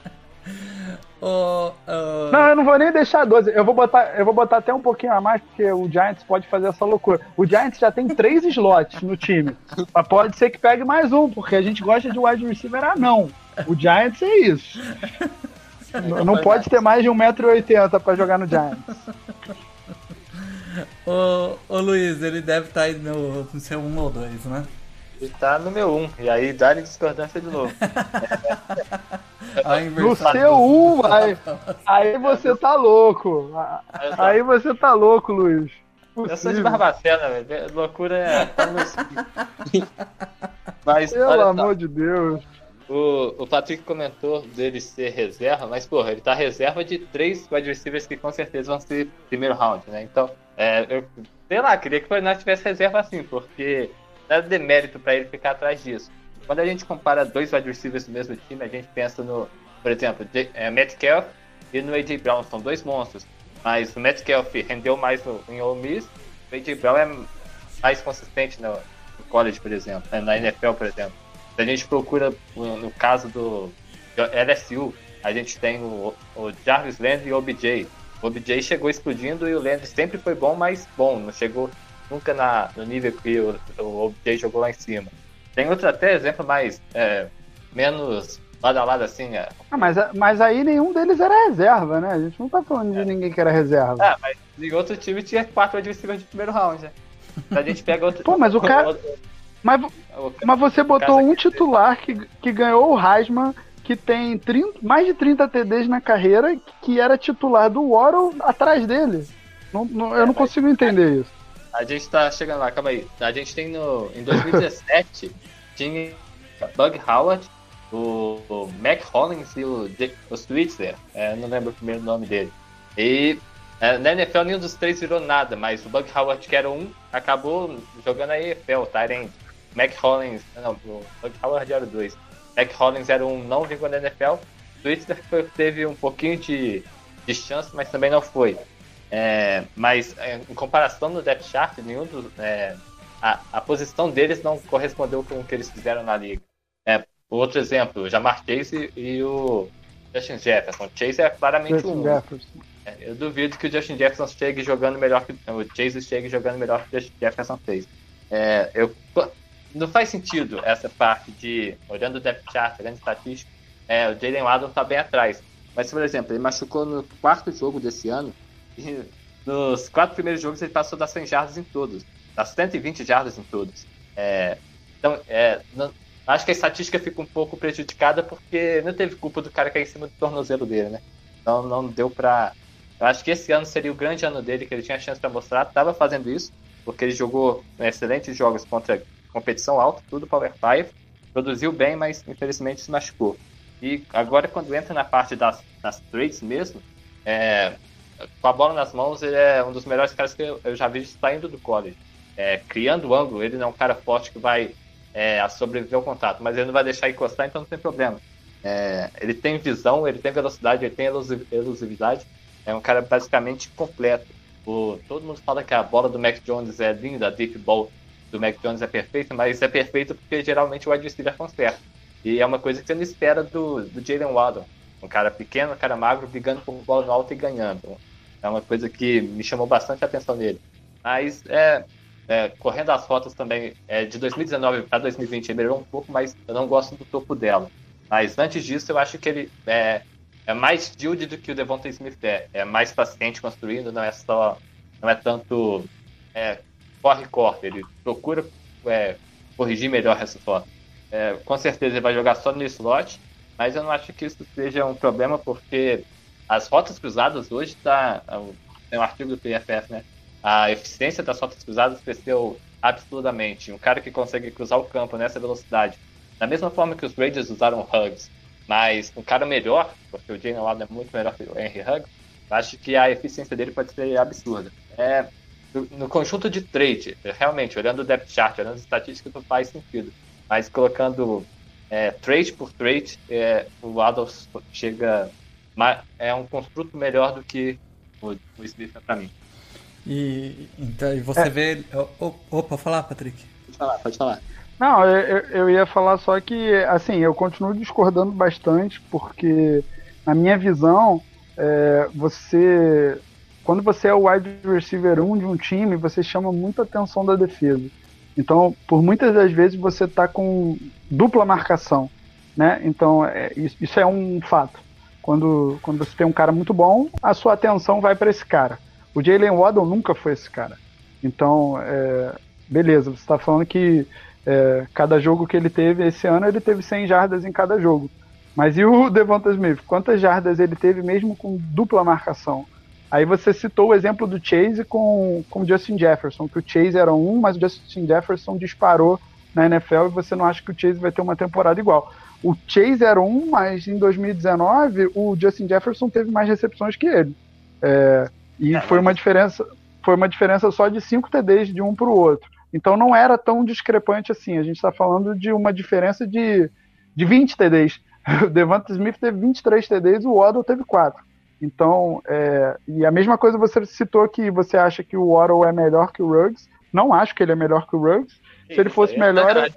[SPEAKER 3] Oh, oh... Não, eu não vou nem deixar 12. Eu vou, botar, eu vou botar até um pouquinho a mais, porque o Giants pode fazer essa loucura. O Giants já tem três slots no time. Mas pode ser que pegue mais um, porque a gente gosta de wide receiver ah, não. O Giants é isso. não, não pode ter mais de 1,80m pra jogar no Giants.
[SPEAKER 1] Ô, ô Luiz, ele deve estar tá aí no, no seu 1 ou 2, né?
[SPEAKER 2] Ele tá no meu 1. E aí dá discordância de novo.
[SPEAKER 3] no seu 1, aí, aí você tá louco. Aí você tá louco, Luiz.
[SPEAKER 2] Possível. Eu sou de Barbacena, velho. Loucura é.
[SPEAKER 3] Mas, Pelo olha, amor tá. de Deus.
[SPEAKER 2] O, o Patrick comentou dele ser reserva, mas, porra, ele tá reserva de três wide receivers que com certeza vão ser primeiro round, né? Então, é, eu, sei lá, queria que o Fortnite tivesse reserva assim, porque nada de mérito para ele ficar atrás disso. Quando a gente compara dois wide receivers do mesmo time, a gente pensa no, por exemplo, de, é, Metcalf e no AJ Brown, são dois monstros. Mas o Metcalf rendeu mais no, em Ole Miss, o AJ Brown é mais consistente no, no college, por exemplo, né, na NFL, por exemplo. Se a gente procura, no caso do LSU, a gente tem o, o Jarvis Landry e o OBJ. O OBJ chegou explodindo e o Landry sempre foi bom, mas bom, não chegou nunca na, no nível que o, o OBJ jogou lá em cima. Tem outro até exemplo mais é, menos badalado assim. É.
[SPEAKER 3] Ah, mas, mas aí nenhum deles era reserva, né? A gente não tá falando é. de ninguém que era reserva.
[SPEAKER 2] Ah, mas em outro time tinha quatro adversários de primeiro round, né? A gente pega outro.
[SPEAKER 3] Pô, mas o cara. Mas, mas você botou um titular que, que ganhou o Heisman, que tem 30, mais de 30 TDs na carreira, que era titular do Waddle atrás dele. Não, não, eu não consigo entender isso.
[SPEAKER 2] A gente tá chegando lá, calma aí. A gente tem no. Em 2017 tinha Bug Howard, o, Mac Hollins e o, o Switzer. É, não lembro o primeiro nome dele. E é, na NFL nenhum dos três virou nada, mas o Bug Howard, que era um, acabou jogando a EFL, Tyrant. Mac Hollins. Não, o Bug Howard era o dois. Mac Hollins era um, não vingou na NFL. Switzer teve um pouquinho de, de chance, mas também não foi. É, mas é, em comparação no depth chart, nenhum é, a, a, posição deles não correspondeu com o que eles fizeram na liga. É, outro exemplo, o Jamar Chase e o Justin Jefferson. Chase é claramente Justin um. É, eu duvido que o Justin Jefferson chegue jogando melhor que o Chase chegue jogando melhor que o Justin Jefferson fez. É, eu, não faz sentido essa parte de olhando o depth chart, olhando estatística. É, o Jalen Waddle está bem atrás. Mas, por exemplo, ele machucou no quarto jogo desse ano nos quatro primeiros jogos ele passou das 100 jardas em todos, das 120 jardas em todos. É, então, é, não, acho que a estatística fica um pouco prejudicada porque não teve culpa do cara cair em cima do tornozelo dele, né? Então não deu pra. Eu acho que esse ano seria o grande ano dele, que ele tinha chance para mostrar. Tava fazendo isso, porque ele jogou excelentes jogos contra competição alta, tudo Power 5, produziu bem, mas infelizmente se machucou. E agora, quando entra na parte das, das trades mesmo, é, com a bola nas mãos, ele é um dos melhores caras que eu, já vi saindo do college. É, criando ângulo, ele não é um cara forte que vai é, sobreviver ao contato, mas ele não vai deixar encostar, então não tem problema. É, ele tem visão, ele tem velocidade, ele tem elusividade. É um cara basicamente completo. O, todo mundo fala que a bola do Mac Jones é linda, a deep ball do Mac Jones é perfeita, mas é perfeita porque geralmente o wide receiver conserta. E é uma coisa que você não espera do, do Jalen Waddle. Um cara pequeno, um cara magro, brigando por bola no alto e ganhando. É uma coisa que me chamou bastante a atenção nele. Mas é, é correndo as rotas também, é, de 2019 para 2020 ele melhorou um pouco, mas eu não gosto do topo dela. Mas antes disso, eu acho que ele é, é mais yield do que o Devonta Smith é. É mais paciente construindo, não é só. Não é tanto. É, corre, corre. Ele procura é, corrigir melhor essa foto. É, com certeza ele vai jogar só no slot, mas eu não acho que isso seja um problema, porque as rotas cruzadas hoje tá. Tem um artigo do PFF, né? A eficiência das rotas cruzadas cresceu absurdamente. Um cara que consegue cruzar o campo nessa velocidade da mesma forma que os Raiders usaram Hugs, mas um cara melhor, porque o Jalen Waddle é muito melhor que o Henry Huggs, acho que a eficiência dele pode ser absurda. É, no conjunto de trade, realmente, olhando o depth chart, olhando as estatísticas, não faz sentido. Mas colocando é, trade por trade, é, o Adolf chega. É um construto melhor do que o, o Smith é para mim.
[SPEAKER 1] E então, você é. vê. Opa, falar, Patrick.
[SPEAKER 2] Pode falar, pode falar.
[SPEAKER 3] Não, eu, eu ia falar só que, assim, eu continuo discordando bastante, porque, na minha visão, é, você. Quando você é o wide receiver 1 de um time, você chama muita atenção da defesa. Então, por muitas das vezes, você está com dupla marcação. Né? Então, é, isso é um fato. Quando, quando você tem um cara muito bom, a sua atenção vai para esse cara. O Jalen Waddle nunca foi esse cara. Então, é, beleza, você está falando que é, cada jogo que ele teve esse ano, ele teve 100 jardas em cada jogo. Mas e o Devonta Smith? Quantas jardas ele teve mesmo com dupla marcação? Aí você citou o exemplo do Chase com, com o Justin Jefferson, que o Chase era um, mas o Justin Jefferson disparou na NFL e você não acha que o Chase vai ter uma temporada igual. O Chase era um, mas em 2019 o Justin Jefferson teve mais recepções que ele. É, e é, foi uma diferença, foi uma diferença só de 5 TDs de um para o outro. Então não era tão discrepante assim. A gente está falando de uma diferença de, de 20 TDs. O Devonta Smith teve 23 TDs, o Waddle teve 4. Então, é, e a mesma coisa você citou que você acha que o Waddle é melhor que o Ruggs. Não acho que ele é melhor que o Ruggs. Se ele fosse é melhor,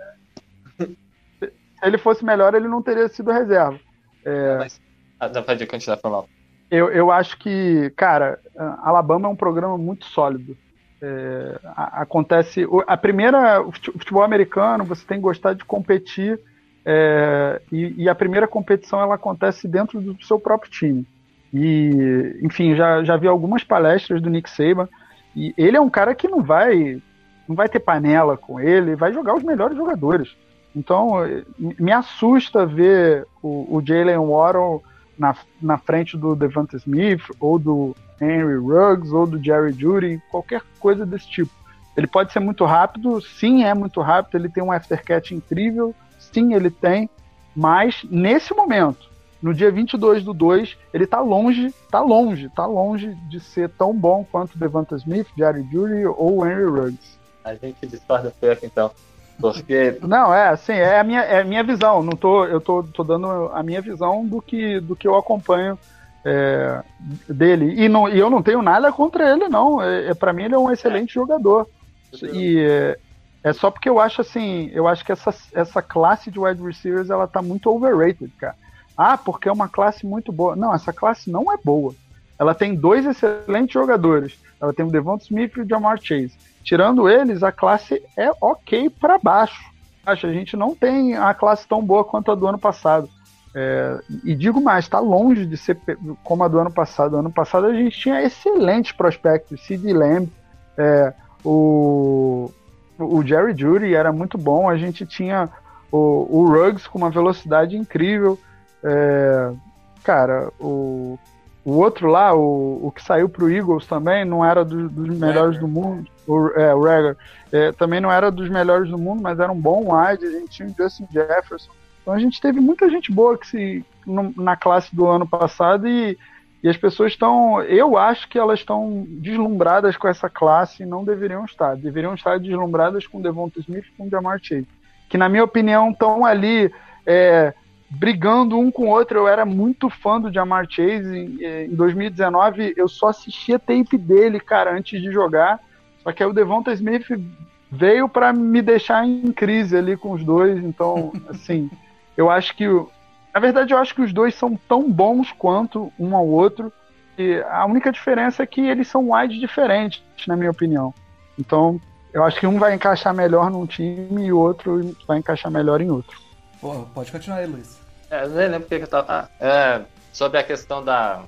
[SPEAKER 3] ele fosse melhor, ele não teria sido reserva. É,
[SPEAKER 2] Mas, ah, pode continuar falando.
[SPEAKER 3] Eu, eu acho que, cara, Alabama é um programa muito sólido. É, acontece. A primeira, o futebol americano, você tem que gostar de competir, é, e, e, a primeira competição ela acontece dentro do seu próprio time. E, enfim, já, já vi algumas palestras do Nick Saban, e ele é um cara que não vai, não vai ter panela com ele, vai jogar os melhores jogadores. Então, me assusta ver o, o Jalen Waddle na, na frente do Devonta Smith ou do Henry Ruggs ou do Jerry Judy, qualquer coisa desse tipo. Ele pode ser muito rápido, sim, é muito rápido, ele tem um aftercatch incrível, sim, ele tem, mas nesse momento, no dia 22 do 2, ele tá longe, tá longe, tá longe de ser tão bom quanto Devonta Smith, Jerry Judy ou Henry Ruggs.
[SPEAKER 2] A gente discorda pouco então. Porque...
[SPEAKER 3] Não, é assim, é a minha, é a minha visão. Não tô, eu tô, tô dando a minha visão do que, do que eu acompanho é, dele. E, não, e eu não tenho nada contra ele, não. É, é para mim ele é um excelente jogador. E é, é, só porque eu acho assim, eu acho que essa, essa classe de wide receivers ela tá muito overrated, cara. Ah, porque é uma classe muito boa. Não, essa classe não é boa. Ela tem dois excelentes jogadores. Ela tem o Devonta Smith e o Jamar Chase. Tirando eles, a classe é ok para baixo. Acho, a gente não tem a classe tão boa quanto a do ano passado. É, e digo mais, está longe de ser como a do ano passado. Ano passado a gente tinha excelentes prospectos, Sid Lamb, é, o, o Jerry Judy era muito bom, a gente tinha o, o Ruggs com uma velocidade incrível. É, cara, o, o outro lá, o, o que saiu para o Eagles também, não era do, dos melhores do mundo. O, é, o Rager, é, também não era dos melhores do mundo, mas era um bom wide. A gente tinha o Justin Jefferson. Então a gente teve muita gente boa que se no, na classe do ano passado e, e as pessoas estão, eu acho que elas estão deslumbradas com essa classe e não deveriam estar. Deveriam estar deslumbradas com Devonta Smith e com Jamar Chase, que na minha opinião estão ali é, brigando um com o outro. Eu era muito fã do Jamar Chase. Em 2019, eu só assistia tape dele, cara, antes de jogar. Só que aí o Devonta Smith veio para me deixar em crise ali com os dois. Então, assim, eu acho que. Na verdade, eu acho que os dois são tão bons quanto um ao outro. E a única diferença é que eles são wide diferentes, na minha opinião. Então, eu acho que um vai encaixar melhor num time e o outro vai encaixar melhor em outro.
[SPEAKER 1] Pô, pode continuar aí, Luiz.
[SPEAKER 2] É, eu nem lembro porque eu tava. Ah, é, sobre a questão da.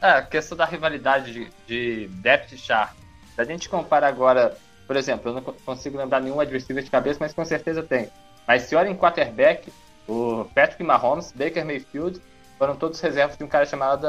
[SPEAKER 2] É, a questão da rivalidade de, de depth chart. Se a gente compara agora, por exemplo, eu não consigo lembrar nenhum adversário de cabeça, mas com certeza tem. Mas se olha em quarterback, o Patrick Mahomes, Baker Mayfield, foram todos reservas de um cara chamado,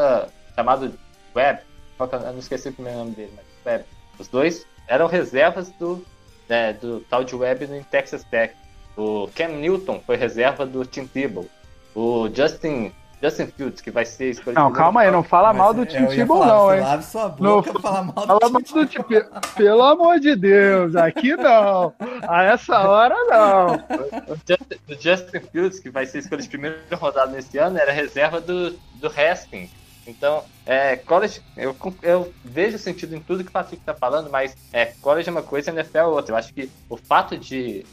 [SPEAKER 2] chamado Webb. É eu não esqueci o primeiro nome dele, mas Webb. Os dois eram reservas do, né, do tal de Webb no Texas Tech. O Cam Newton foi reserva do Tim Tebow. O Justin Justin Fields, que vai ser
[SPEAKER 3] escolhido. Não, calma aí, não fala Mas mal do Tim Tebow, não, hein?
[SPEAKER 1] Lave sua boca não, falar mal
[SPEAKER 3] fala do Tim Tebow. Pelo amor de Deus, aqui não. A essa hora, não.
[SPEAKER 2] O Justin, o Justin Fields, que vai ser escolhido primeiro rodado nesse ano, era reserva do, do Haskins. Então, é, college, eu, eu vejo sentido em tudo que o Patrick está falando, mas é, college é uma coisa e NFL é outra. Eu acho que o fato de,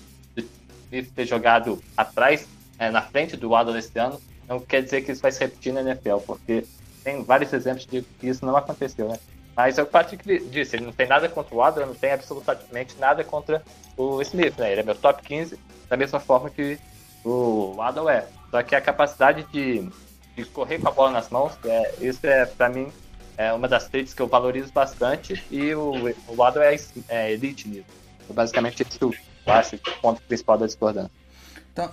[SPEAKER 2] de ter jogado atrás, é, na frente do Waddle esse ano, não quer dizer que isso vai se repetir na NFL, porque tem vários exemplos de que isso não aconteceu, né? Mas é o que Patrick disse, ele não tem nada contra o Waddle, não tem absolutamente nada contra o Smith, né? Ele é meu top 15, da mesma forma que o Waddle é. Só que a capacidade de, de correr com a bola nas mãos, é, isso é, para mim, é uma das traits que eu valorizo bastante e o, o é, é elite nisso. Basicamente, isso eu acho o ponto principal da discordância.
[SPEAKER 1] Então,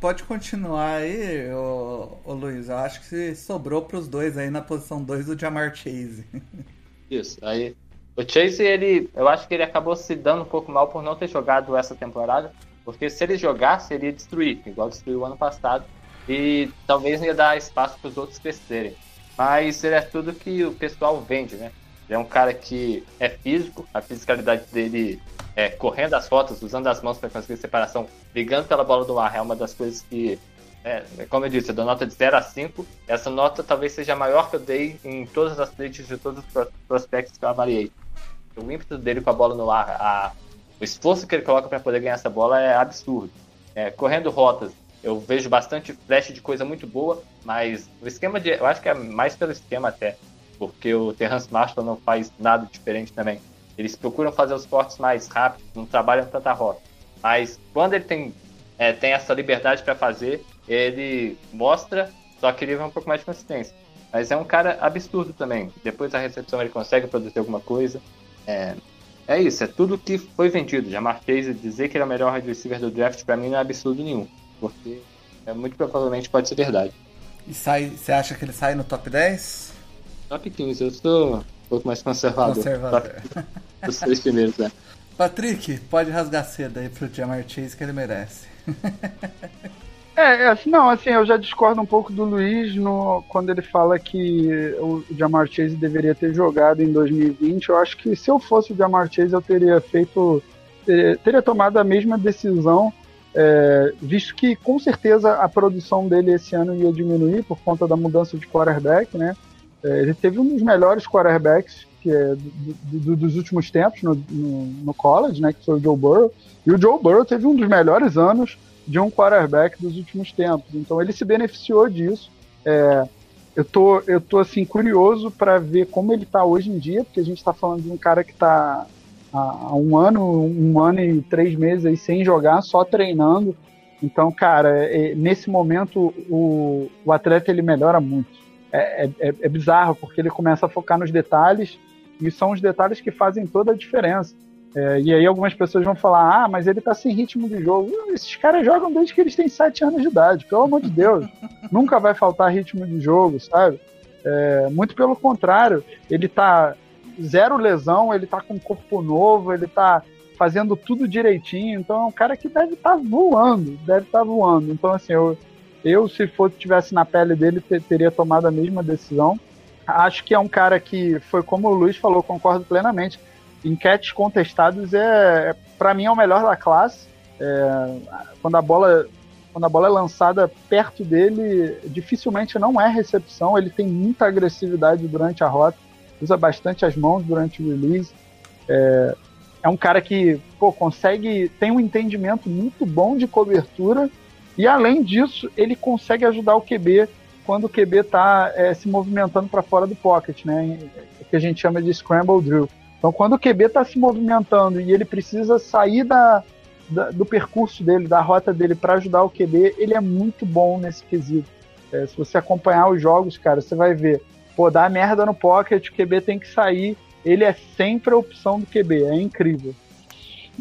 [SPEAKER 1] pode continuar aí, ô, ô Luiz. Eu acho que sobrou para os dois aí na posição 2 do Jamar Chase.
[SPEAKER 2] Isso, aí. O Chase, ele, eu acho que ele acabou se dando um pouco mal por não ter jogado essa temporada, porque se ele jogasse, ele ia destruir, igual destruiu o ano passado, e talvez ia dar espaço para os outros crescerem. Mas ele é tudo que o pessoal vende, né? Ele é um cara que é físico, a fisicalidade dele é, correndo as rotas, usando as mãos para conseguir separação, brigando pela bola do ar, é uma das coisas que, é, como eu disse, eu dou nota de 0 a 5. Essa nota talvez seja a maior que eu dei em todas as plates de todos os prospectos que eu avaliei. O ímpeto dele com a bola no ar, a, o esforço que ele coloca para poder ganhar essa bola é absurdo. É, correndo rotas, eu vejo bastante flash de coisa muito boa, mas o esquema de. Eu acho que é mais pelo esquema até, porque o Terrence Marshall não faz nada diferente também. Eles procuram fazer os cortes mais rápidos, não trabalham tanta rota. Mas quando ele tem, é, tem essa liberdade para fazer, ele mostra, só que ele vai um pouco mais de consistência. Mas é um cara absurdo também. Depois da recepção ele consegue produzir alguma coisa. É, é isso, é tudo que foi vendido. Já marquei dizer que ele é o melhor receiver do draft, para mim não é absurdo nenhum. Porque é, muito provavelmente pode ser verdade.
[SPEAKER 1] E sai, você acha que ele sai no top 10?
[SPEAKER 2] Top 15, eu sou um pouco mais conservador. Conservador. Os três primeiros, né?
[SPEAKER 1] Patrick, pode rasgar cedo aí pro Jamar Chase que ele merece.
[SPEAKER 3] É, é, assim, não, assim, eu já discordo um pouco do Luiz no, quando ele fala que o Jamar Chase deveria ter jogado em 2020. Eu acho que se eu fosse o Jamar Chase, eu teria feito. teria, teria tomado a mesma decisão, é, visto que com certeza a produção dele esse ano ia diminuir por conta da mudança de quarterback, né? É, ele teve um dos melhores quarterbacks que é do, do, dos últimos tempos no, no, no, college, né, que foi o Joe Burrow. E o Joe Burrow teve um dos melhores anos de um quarterback dos últimos tempos. Então ele se beneficiou disso. É, eu tô, eu tô assim curioso para ver como ele está hoje em dia, porque a gente está falando de um cara que está há um ano, um ano e três meses aí sem jogar, só treinando. Então, cara, é, nesse momento o, o atleta ele melhora muito. É, é, é, bizarro, porque ele começa a focar nos detalhes e são os detalhes que fazem toda a diferença. É, e aí algumas pessoas vão falar, ah, mas ele tá sem ritmo de jogo. Esses caras jogam desde que eles têm 7 anos de idade, pelo amor de Deus. Nunca vai faltar ritmo de jogo, sabe? É, muito pelo contrário, ele tá zero lesão, ele tá com corpo novo, ele tá fazendo tudo direitinho. Então é um cara que deve estar tá voando, deve estar tá voando. Então, assim, eu, eu se fosse tivesse na pele dele, ter, teria tomado a mesma decisão acho que é um cara que foi como o Luiz falou, concordo plenamente. Enquetes contestados é, para mim, é o melhor da classe. É, quando a bola quando a bola é lançada perto dele, dificilmente não é recepção. Ele tem muita agressividade durante a rota, usa bastante as mãos durante o release. É, é um cara que pô, consegue, tem um entendimento muito bom de cobertura e além disso ele consegue ajudar o QB quando o QB está é, se movimentando para fora do pocket, né? Que a gente chama de scramble drill. Então, quando o QB está se movimentando e ele precisa sair da, da, do percurso dele, da rota dele para ajudar o QB, ele é muito bom nesse quesito. É, se você acompanhar os jogos, cara, você vai ver, pô, dá merda no pocket, o QB tem que sair, ele é sempre a opção do QB, é incrível.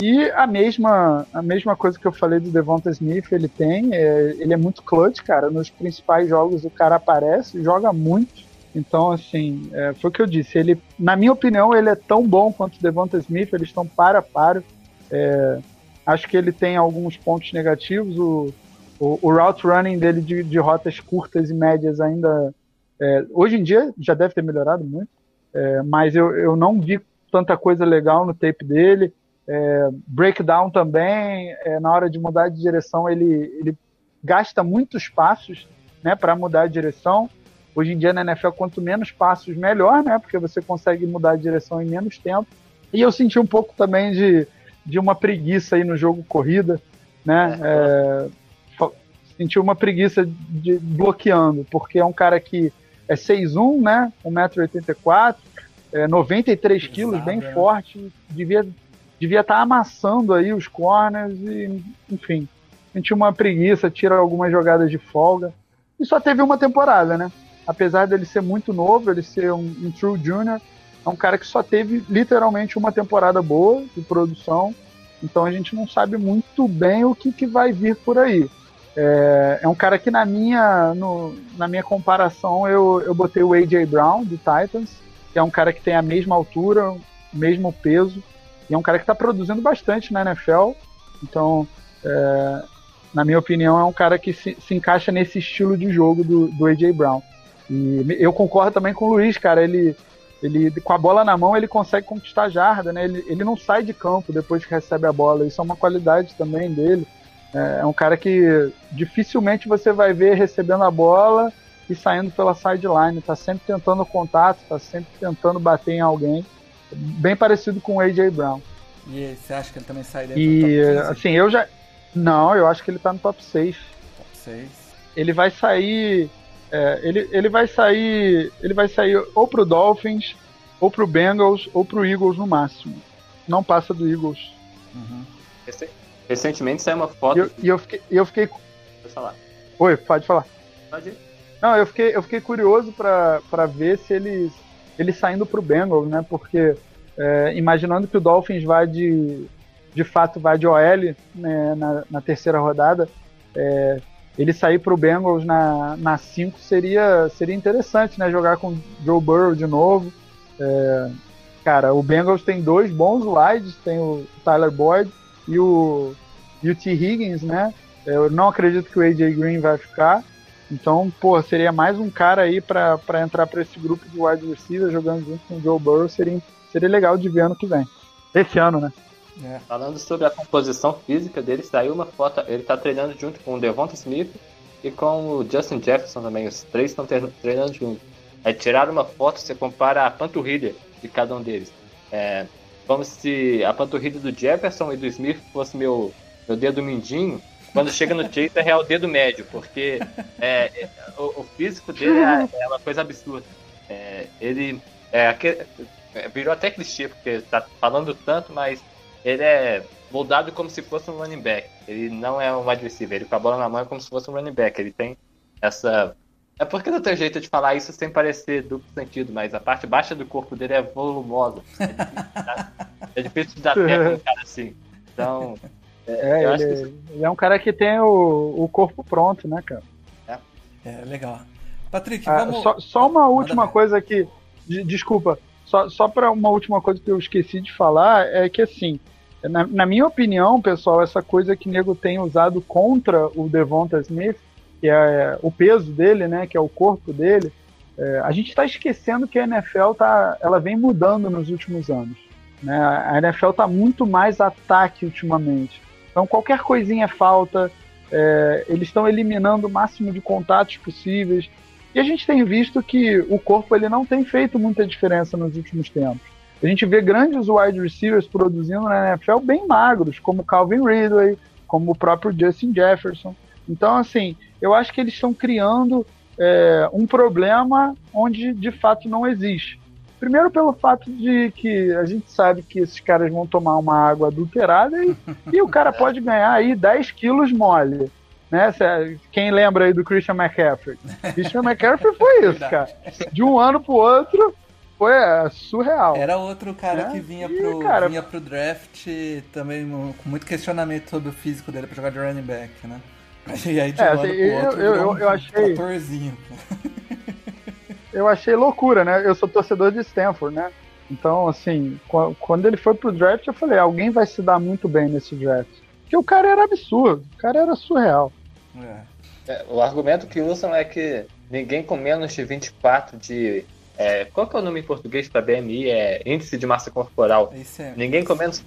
[SPEAKER 3] E a mesma, a mesma coisa que eu falei do Devonta Smith, ele tem, é, ele é muito clutch, cara. Nos principais jogos o cara aparece, joga muito. Então, assim, é, foi o que eu disse. Ele, na minha opinião, ele é tão bom quanto o Devonta Smith, eles estão para a para. É, acho que ele tem alguns pontos negativos. O, o, o route running dele de, de, rotas curtas e médias ainda. É, hoje em dia já deve ter melhorado muito, é, mas eu, eu não vi tanta coisa legal no tape dele. É, breakdown também, é, na hora de mudar de direção, ele, ele gasta muitos passos né, para mudar de direção. Hoje em dia na NFL, quanto menos passos, melhor, né? Porque você consegue mudar de direção em menos tempo. E eu senti um pouco também de, de uma preguiça aí no jogo corrida, né? É, é, senti uma preguiça de bloqueando, porque é um cara que é 6'1, né? 1,84m, é, 93 quilos, bem é. forte, devia devia estar tá amassando aí os corners e, enfim, sentiu uma preguiça, tira algumas jogadas de folga. E só teve uma temporada, né? Apesar dele ser muito novo, ele ser um, um true junior, é um cara que só teve literalmente uma temporada boa de produção. Então a gente não sabe muito bem o que, que vai vir por aí. É, é um cara que na minha, no, na minha comparação eu, eu botei o AJ Brown do Titans, que é um cara que tem a mesma altura, o mesmo peso, e é um cara que está produzindo bastante na NFL. Então, é, na minha opinião, é um cara que se, se encaixa nesse estilo de jogo do, do AJ Brown. E eu concordo também com o Luiz, cara. Ele, ele com a bola na mão, ele consegue conquistar jarda, né? Ele, ele não sai de campo depois que recebe a bola. Isso é uma qualidade também dele. É, é um cara que dificilmente você vai ver recebendo a bola e saindo pela sideline. Tá sempre tentando contato, tá sempre tentando bater em alguém bem parecido com o AJ Brown.
[SPEAKER 1] E você acha que ele também sai dentro
[SPEAKER 3] e, do top 15? assim, eu já. Não, eu acho que ele tá no top 6.
[SPEAKER 1] Top 6.
[SPEAKER 3] Ele vai sair. É, ele, ele vai sair. Ele vai sair ou pro Dolphins, ou pro Bengals, ou pro Eagles no máximo. Não passa do Eagles.
[SPEAKER 2] Uhum. Recentemente saiu uma foto.
[SPEAKER 3] E eu, e eu fiquei. Eu fiquei...
[SPEAKER 2] Pode falar.
[SPEAKER 3] Oi, pode falar. Pode ir. Não, eu fiquei, eu fiquei curioso para ver se eles ele saindo para o Bengals, né? Porque é, imaginando que o Dolphins vai de, de fato vai de OL né, na, na terceira rodada, é, ele sair para o Bengals na, na 5 seria, seria interessante, né? Jogar com Joe Burrow de novo. É, cara, o Bengals tem dois bons wides, tem o Tyler Boyd e o, e o T. Higgins, né? Eu não acredito que o AJ Green vai ficar. Então, pô, seria mais um cara aí para entrar para esse grupo de wide receiver jogando junto com o Joe Burrow, seria, seria legal de ver ano que vem. Esse ano, né?
[SPEAKER 2] É. Falando sobre a composição física dele, saiu uma foto, ele tá treinando junto com o Devonta Smith e com o Justin Jefferson também, os três estão treinando juntos. Aí tiraram uma foto, você compara a panturrilha de cada um deles. É, como se a panturrilha do Jefferson e do Smith fosse meu, meu dedo mindinho, quando chega no Chaser é o dedo médio, porque é, o, o, físico dele é, é, uma coisa absurda. É, ele é, aquele, é, virou até clichê, porque tá falando tanto, mas ele é moldado como se fosse um running back. Ele não é um wide receiver, ele com a bola na mão é como se fosse um running back. Ele tem essa. É porque não tem jeito de falar isso sem parecer duplo sentido, mas a parte baixa do corpo dele é volumosa. É difícil de dar, é difícil de dar tempo um cara assim. Então,
[SPEAKER 3] é, ele, que... ele, é um cara que tem o, o corpo pronto, né, cara?
[SPEAKER 1] É, é legal. Patrick,
[SPEAKER 3] ah, vamos... Só, só uma última coisa aqui, de, desculpa, só, só para uma última coisa que eu esqueci de falar, é que assim, na, na, minha opinião, pessoal, essa coisa que o nego tem usado contra o Devonta Smith, que é o peso dele, né, que é o corpo dele, é, a gente está esquecendo que a NFL tá, ela vem mudando nos últimos anos. Né? A NFL está muito mais ataque ultimamente. Então qualquer coisinha falta, é, eles estão eliminando o máximo de contatos possíveis. E a gente tem visto que o corpo ele não tem feito muita diferença nos últimos tempos. A gente vê grandes wide receivers produzindo na NFL bem magros, como Calvin Ridley, como o próprio Justin Jefferson. Então, assim, eu acho que eles estão criando é, um problema onde de fato não existe. Primeiro pelo fato de que a gente sabe que esses caras vão tomar uma água adulterada e, e o cara pode ganhar aí 10 quilos mole. Né? Quem lembra aí do Christian McCaffrey? Christian McCaffrey foi isso, cara. De um ano pro outro, foi é, surreal.
[SPEAKER 1] Era outro cara é? que vinha pro, cara... vinha pro draft também com muito questionamento sobre o físico dele pra jogar de running back, né? E aí de
[SPEAKER 3] é, um ano assim, pro outro, eu, eu, eu achei... eu achei loucura, né? Eu sou torcedor de Stanford, né? Então, assim, quando ele foi pro draft, eu falei, alguém vai se dar muito bem nesse draft. Porque o cara era absurdo, o cara era surreal.
[SPEAKER 2] É. É, o argumento que usam é que ninguém com menos de 24 de. É, qual que é o nome em português para BMI? É índice de massa corporal.
[SPEAKER 1] É.
[SPEAKER 2] Ninguém com menos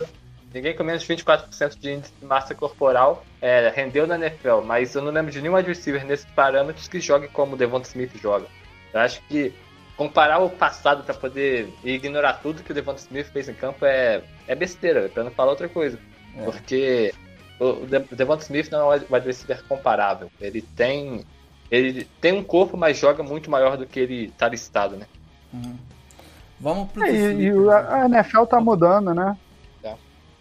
[SPEAKER 2] Ninguém com menos de 24% de índice de massa corporal é, rendeu na NFL, mas eu não lembro de nenhum adversário nesses parâmetros que jogue como o Devonta Smith joga. Eu acho que comparar o passado para poder ignorar tudo que o Devonta Smith fez em campo é, é besteira, para não falar outra coisa. É. Porque o Devonta Smith não é um wide receiver comparável. Ele tem ele tem um corpo, mas joga muito maior do que ele tá listado, né?
[SPEAKER 1] Uhum. Vamos pro
[SPEAKER 3] é, e, e a NFL tá mudando, né?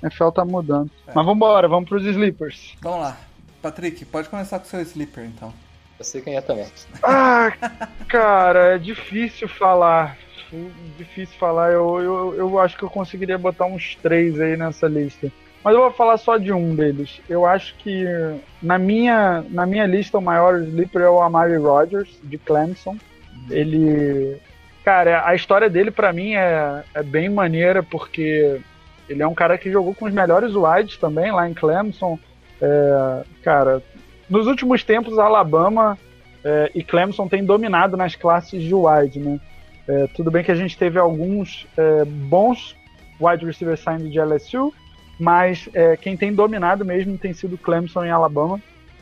[SPEAKER 3] NFL tá mudando. É. Mas vambora, vamos pros sleepers.
[SPEAKER 1] Vamos lá. Patrick, pode começar com o seu sleeper então.
[SPEAKER 2] Eu sei quem é também.
[SPEAKER 3] Ah, cara, é difícil falar. Difícil falar. Eu, eu, eu acho que eu conseguiria botar uns três aí nessa lista. Mas eu vou falar só de um deles. Eu acho que na minha, na minha lista o maior sleeper é o Amari Rogers, de Clemson. Ele. Cara, a história dele para mim é, é bem maneira, porque ele é um cara que jogou com os melhores wides também lá em Clemson. É, cara, nos últimos tempos, Alabama é, e Clemson têm dominado nas classes de wide, né? É, tudo bem que a gente teve alguns é, bons wide receivers saindo de LSU, mas é, quem tem dominado mesmo tem sido Clemson em Alabama.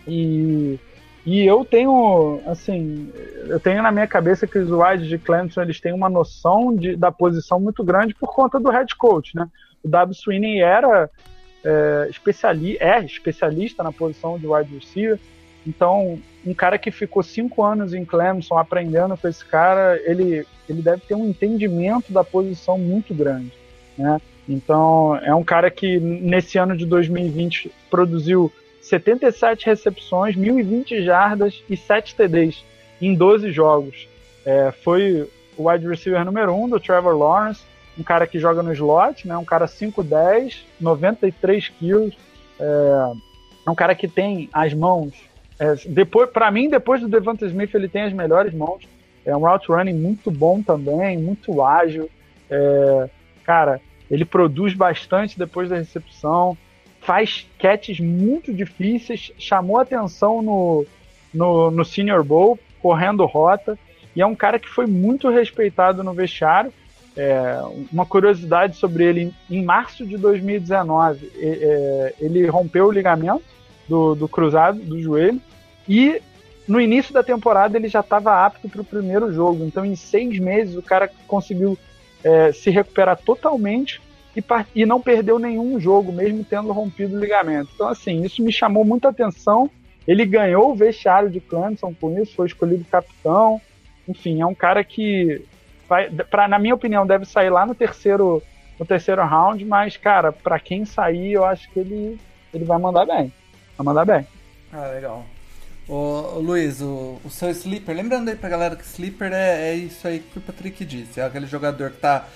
[SPEAKER 3] E, e eu tenho, assim, eu tenho na minha cabeça que os wides de Clemson eles têm uma noção de, da posição muito grande por conta do head coach, né? O W. Sweeney era é, especiali é especialista na posição de wide receiver. Então, um cara que ficou cinco anos em Clemson aprendendo com esse cara, ele, ele deve ter um entendimento da posição muito grande. Né? Então, é um cara que nesse ano de 2020 produziu 77 recepções, 1.020 jardas e 7 TDs em 12 jogos. É, foi o wide receiver número 1 um do Trevor Lawrence um cara que joga no slot, né? Um cara 5'10", 93 quilos. É, um cara que tem as mãos. É, depois, para mim, depois do Devonta Smith, ele tem as melhores mãos. É um route running muito bom também, muito ágil. É, cara, ele produz bastante depois da recepção, faz catches muito difíceis, chamou atenção no, no, no Senior Bowl, correndo rota, e é um cara que foi muito respeitado no vestiário. É, uma curiosidade sobre ele, em março de 2019, é, ele rompeu o ligamento do, do cruzado, do joelho, e no início da temporada ele já estava apto para o primeiro jogo. Então, em seis meses, o cara conseguiu é, se recuperar totalmente e, e, não perdeu nenhum jogo, mesmo tendo rompido o ligamento. Então, assim, isso me chamou muita atenção. Ele ganhou o vestiário de Clemson com isso, foi escolhido capitão. Enfim, é um cara que vai, pra, na minha opinião, deve sair lá no terceiro, no terceiro round, mas, cara, para quem sair, eu acho que ele, ele vai mandar bem. Vai mandar bem.
[SPEAKER 1] Ah, legal. Ô, Luiz, o, o, seu sleeper, lembrando aí pra galera que sleeper é, é isso aí que o Patrick disse, é aquele jogador que tá,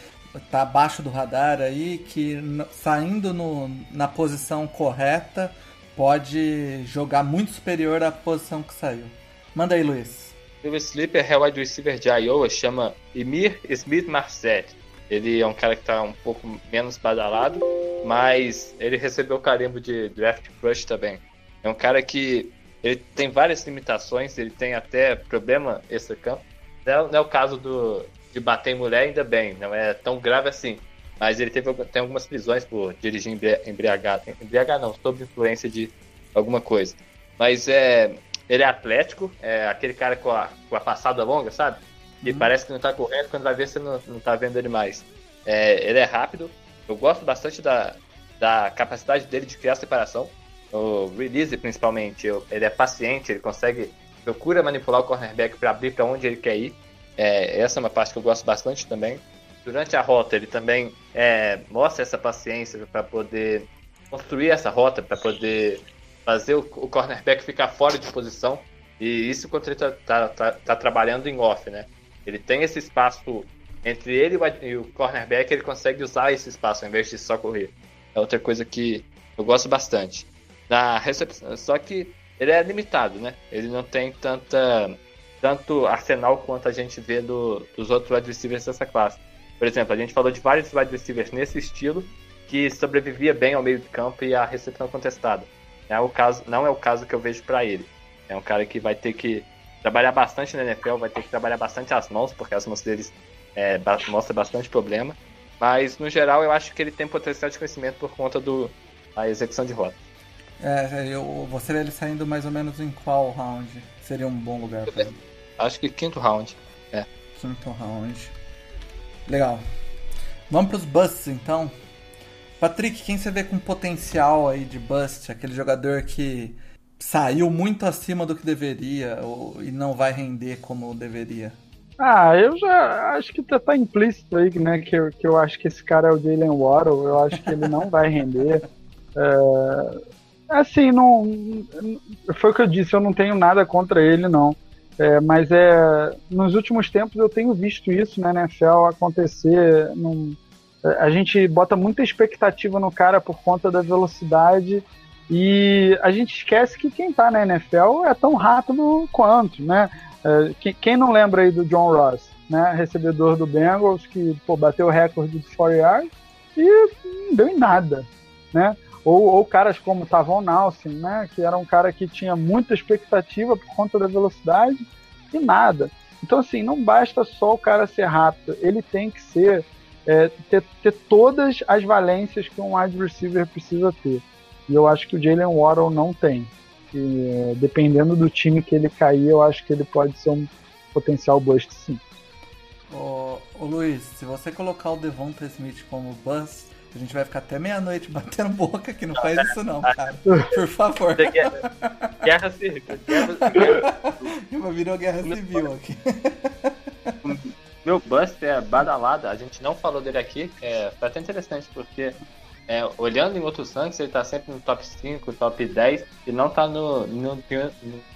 [SPEAKER 1] tá abaixo do radar aí, que saindo no, na posição correta pode jogar muito superior à posição que saiu. Manda aí, Luiz.
[SPEAKER 2] O sleeper é wide receiver de Iowa, chama Emir Smith Marset. Ele é um cara que está um pouco menos badalado, mas ele recebeu o carimbo de draft crush também. É um cara que ele tem várias limitações, ele tem até problema extra-campo. Não, não, é o caso do, de bater em mulher, ainda bem, não é tão grave assim. Mas ele teve, tem algumas prisões por dirigir embriagado. Embriagado não, sob influência de alguma coisa. mas é, ele é atlético, é aquele cara com a, com a passada longa, sabe? E uhum. parece que não tá correndo, quando vai ver você não, não tá vendo ele mais. É, ele é rápido, eu gosto bastante da, da capacidade dele de criar separação. O release, principalmente, ele é paciente, ele consegue, procura manipular o cornerback para abrir para onde ele quer ir. É, essa é uma parte que eu gosto bastante também. Durante a rota, ele também é, mostra essa paciência para poder construir essa rota, para poder fazer o, o, cornerback ficar fora de posição. E isso quando ele está tá, tá, tá trabalhando em off, né? Ele tem esse espaço entre ele e o cornerback, ele consegue usar esse espaço ao invés de só correr. É outra coisa que eu gosto bastante. Na recepção, só que ele é limitado, né? Ele não tem tanta tanto arsenal quanto a gente vê do, dos outros wide receivers dessa classe. Por exemplo, a gente falou de vários wide receivers nesse estilo que sobrevivia bem ao meio de campo e à recepção contestada. Não é o caso, não é o caso que eu vejo para ele. É um cara que vai ter que trabalhar bastante na NFL, vai ter que trabalhar bastante as mãos, porque as mãos deles é, mostra bastante problema. Mas, no geral, eu acho que ele tem potencial de crescimento por conta do, da execução de rota.
[SPEAKER 1] É, eu, você vê ele saindo mais ou menos em qual round seria um bom lugar para ele?
[SPEAKER 2] Acho que quinto round. É.
[SPEAKER 1] Quinto round. Legal. Vamos para os busts então. Patrick, quem você vê com potencial aí de bust? Aquele jogador que saiu muito acima do que deveria ou, e não vai render como deveria?
[SPEAKER 3] Ah, eu já acho que tá, tá implícito aí, né? Que eu, que eu acho que esse cara é o Jalen Waddle. Eu acho que ele não vai render. É, assim, não. Foi o que eu disse, eu não tenho nada contra ele, não. É, mas é, nos últimos tempos eu tenho visto isso né, na NFL acontecer. Num, a gente bota muita expectativa no cara por conta da velocidade e a gente esquece que quem tá na NFL é tão rápido quanto, né? É, quem não lembra aí do John Ross, né? Recebedor do Bengals, que pô, bateu o recorde de 4 yards e não deu em nada, né? Ou, ou caras como Tavon Nelson, né? Que era um cara que tinha muita expectativa por conta da velocidade e nada. Então, assim, não basta só o cara ser rápido, ele tem que ser é, ter, ter todas as valências que um wide receiver precisa ter. E eu acho que o Jalen Waddle não tem. E, dependendo do time que ele cair, eu acho que ele pode ser um potencial bust sim.
[SPEAKER 1] Ô, ô Luiz, se você colocar o Devonta Smith como bust, a gente vai ficar até meia-noite batendo boca aqui. Não faz isso não, cara. Por favor.
[SPEAKER 2] Guerra, civil.
[SPEAKER 1] Guerra... Virou guerra civil aqui.
[SPEAKER 2] Meu bust é badalada. A gente não falou dele aqui. É, foi até interessante, porque é, olhando em outros ranks, ele tá sempre no top 5, top 10 e não tá no, no, no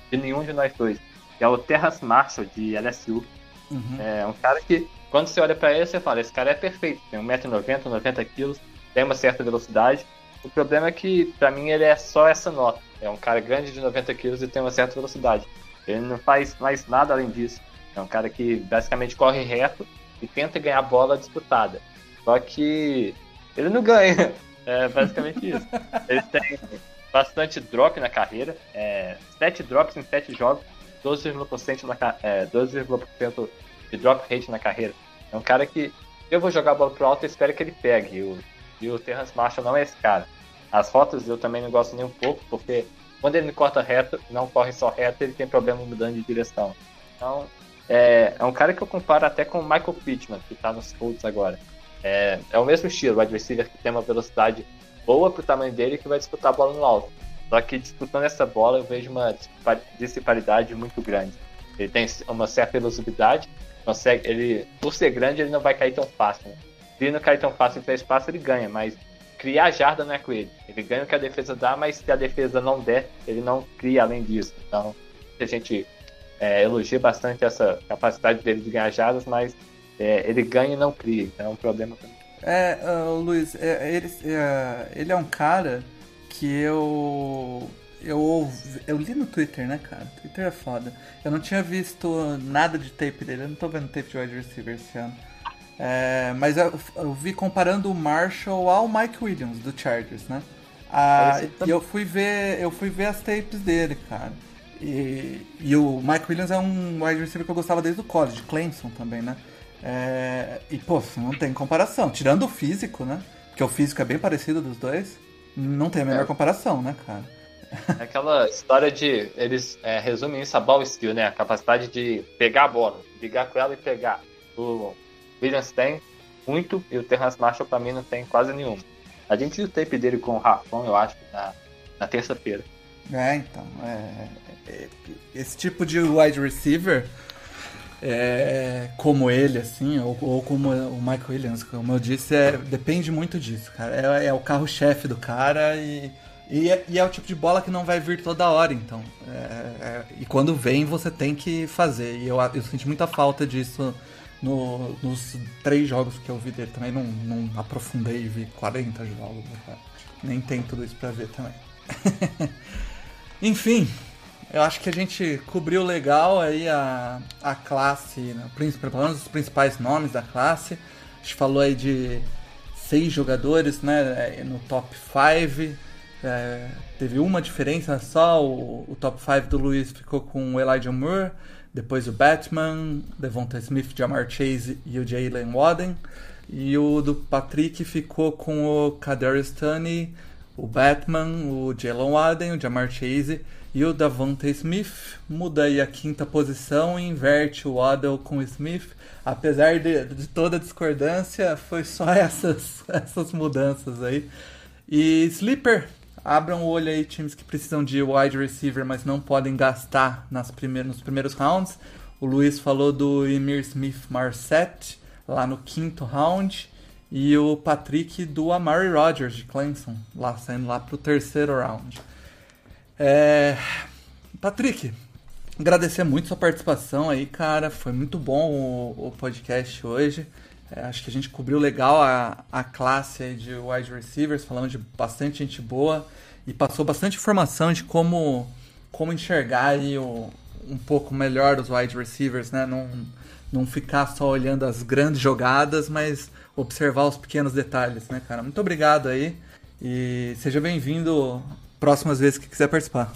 [SPEAKER 2] de nenhum de nós dois. É o Terras Marshall de LSU. Uhum. É um cara que, quando você olha para ele, você fala: esse cara é perfeito, tem 1,90m, 90kg, tem uma certa velocidade. O problema é que, para mim, ele é só essa nota. É um cara grande de 90kg e tem uma certa velocidade. Ele não faz mais nada além disso. É um cara que basicamente corre reto e tenta ganhar bola disputada. Só que ele não ganha. É basicamente isso. Ele tem bastante drop na carreira. É, 7 drops em 7 jogos, 12,% na, é, 12 de drop rate na carreira. É um cara que eu vou jogar a bola pro alto e espero que ele pegue. E o, e o Terrence Marshall não é esse cara. As rotas eu também não gosto nem um pouco, porque quando ele corta reto, não corre só reto, ele tem problema mudando de direção. Então, é, é um cara que eu comparo até com o Michael Pittman, que tá nos Colts agora. É, é o mesmo estilo, o receiver que tem uma velocidade boa pro tamanho dele que vai disputar a bola no alto. Só que disputando essa bola eu vejo uma disparidade muito grande. Ele tem uma certa velocidade, consegue, ele, por ser grande, ele não vai cair tão fácil. Né? Se ele não cair tão fácil em espaço, ele ganha, mas criar jarda não é com ele. Ele ganha o que a defesa dá, mas se a defesa não der, ele não cria além disso. Então, a gente é, elogia bastante essa capacidade dele de ganhar jardas, mas é, ele ganha e não cria, então é um problema também.
[SPEAKER 1] É, uh, Luiz, é, ele, é, ele é um cara que eu. Eu, eu li no Twitter, né, cara? Twitter é foda. Eu não tinha visto nada de tape dele, eu não tô vendo tape de wide receiver esse ano. É, mas eu, eu, vi comparando o Marshall ao Mike Williams do Chargers, né? Ah, e eu fui ver, eu fui ver as tapes dele, cara. E, e o Mike Williams é um wide receiver que eu gostava desde o college, Clemson também, né? É, e, pô, não tem comparação. Tirando o físico, né? Porque o físico é bem parecido dos dois. Não tem a menor é. comparação, né, cara?
[SPEAKER 2] É aquela história de. Eles é, resumem isso a ball skill, né? A capacidade de pegar a bola, ligar com ela e pegar. O Williams tem muito e o Terrence Marshall pra mim não tem quase nenhum. A gente viu o tape dele com o Rafon, eu acho, na, na terça-feira.
[SPEAKER 1] É, então. É, é, esse tipo de wide receiver, é, como ele, assim, ou, ou, como o Michael Williams, como eu disse, é, depende muito disso, cara. É, é o carro-chefe do cara e, e é, e, é, o tipo de bola que não vai vir toda hora, então. É, é, e quando vem, você tem que fazer. E eu, eu senti muita falta disso no, nos três jogos que eu vi dele. Também não, não aprofundei e vi 40 jogos. Né, Nem tem tudo isso pra ver também. Enfim, eu acho que a gente cobriu legal aí a, a classe, né? pelo menos os principais nomes da classe. A gente falou aí de seis jogadores né, no top 5. É, teve uma diferença só, o, o top 5 do Luiz ficou com o Elijah Moore, depois o Batman, Devonta Smith, Jamar Chase e o Jalen Waden. E o do Patrick ficou com o Kadarius Toney, o Batman, o Jalen Waden, o Jamar Chase e o Davante Smith. Muda aí a quinta posição e inverte o Waddle com o Smith. Apesar de, de toda a discordância, foi só essas, essas mudanças aí. E Sleeper, abram o olho aí, times que precisam de wide receiver, mas não podem gastar nas primeiros, nos primeiros rounds. O Luiz falou do Emir Smith Marset, lá no quinto round. E o Patrick do Amari Rogers, de Clemson, lá saindo lá pro terceiro round. É... Patrick, agradecer muito sua participação aí, cara. Foi muito bom o, o podcast hoje. É, acho que a gente cobriu legal a, a classe de wide receivers, falando de bastante gente boa e passou bastante informação de como, como enxergar aí o, um pouco melhor os wide receivers, né? Não, não ficar só olhando as grandes jogadas, mas observar os pequenos detalhes, né, cara? Muito obrigado aí e seja bem-vindo próximas vezes que quiser participar.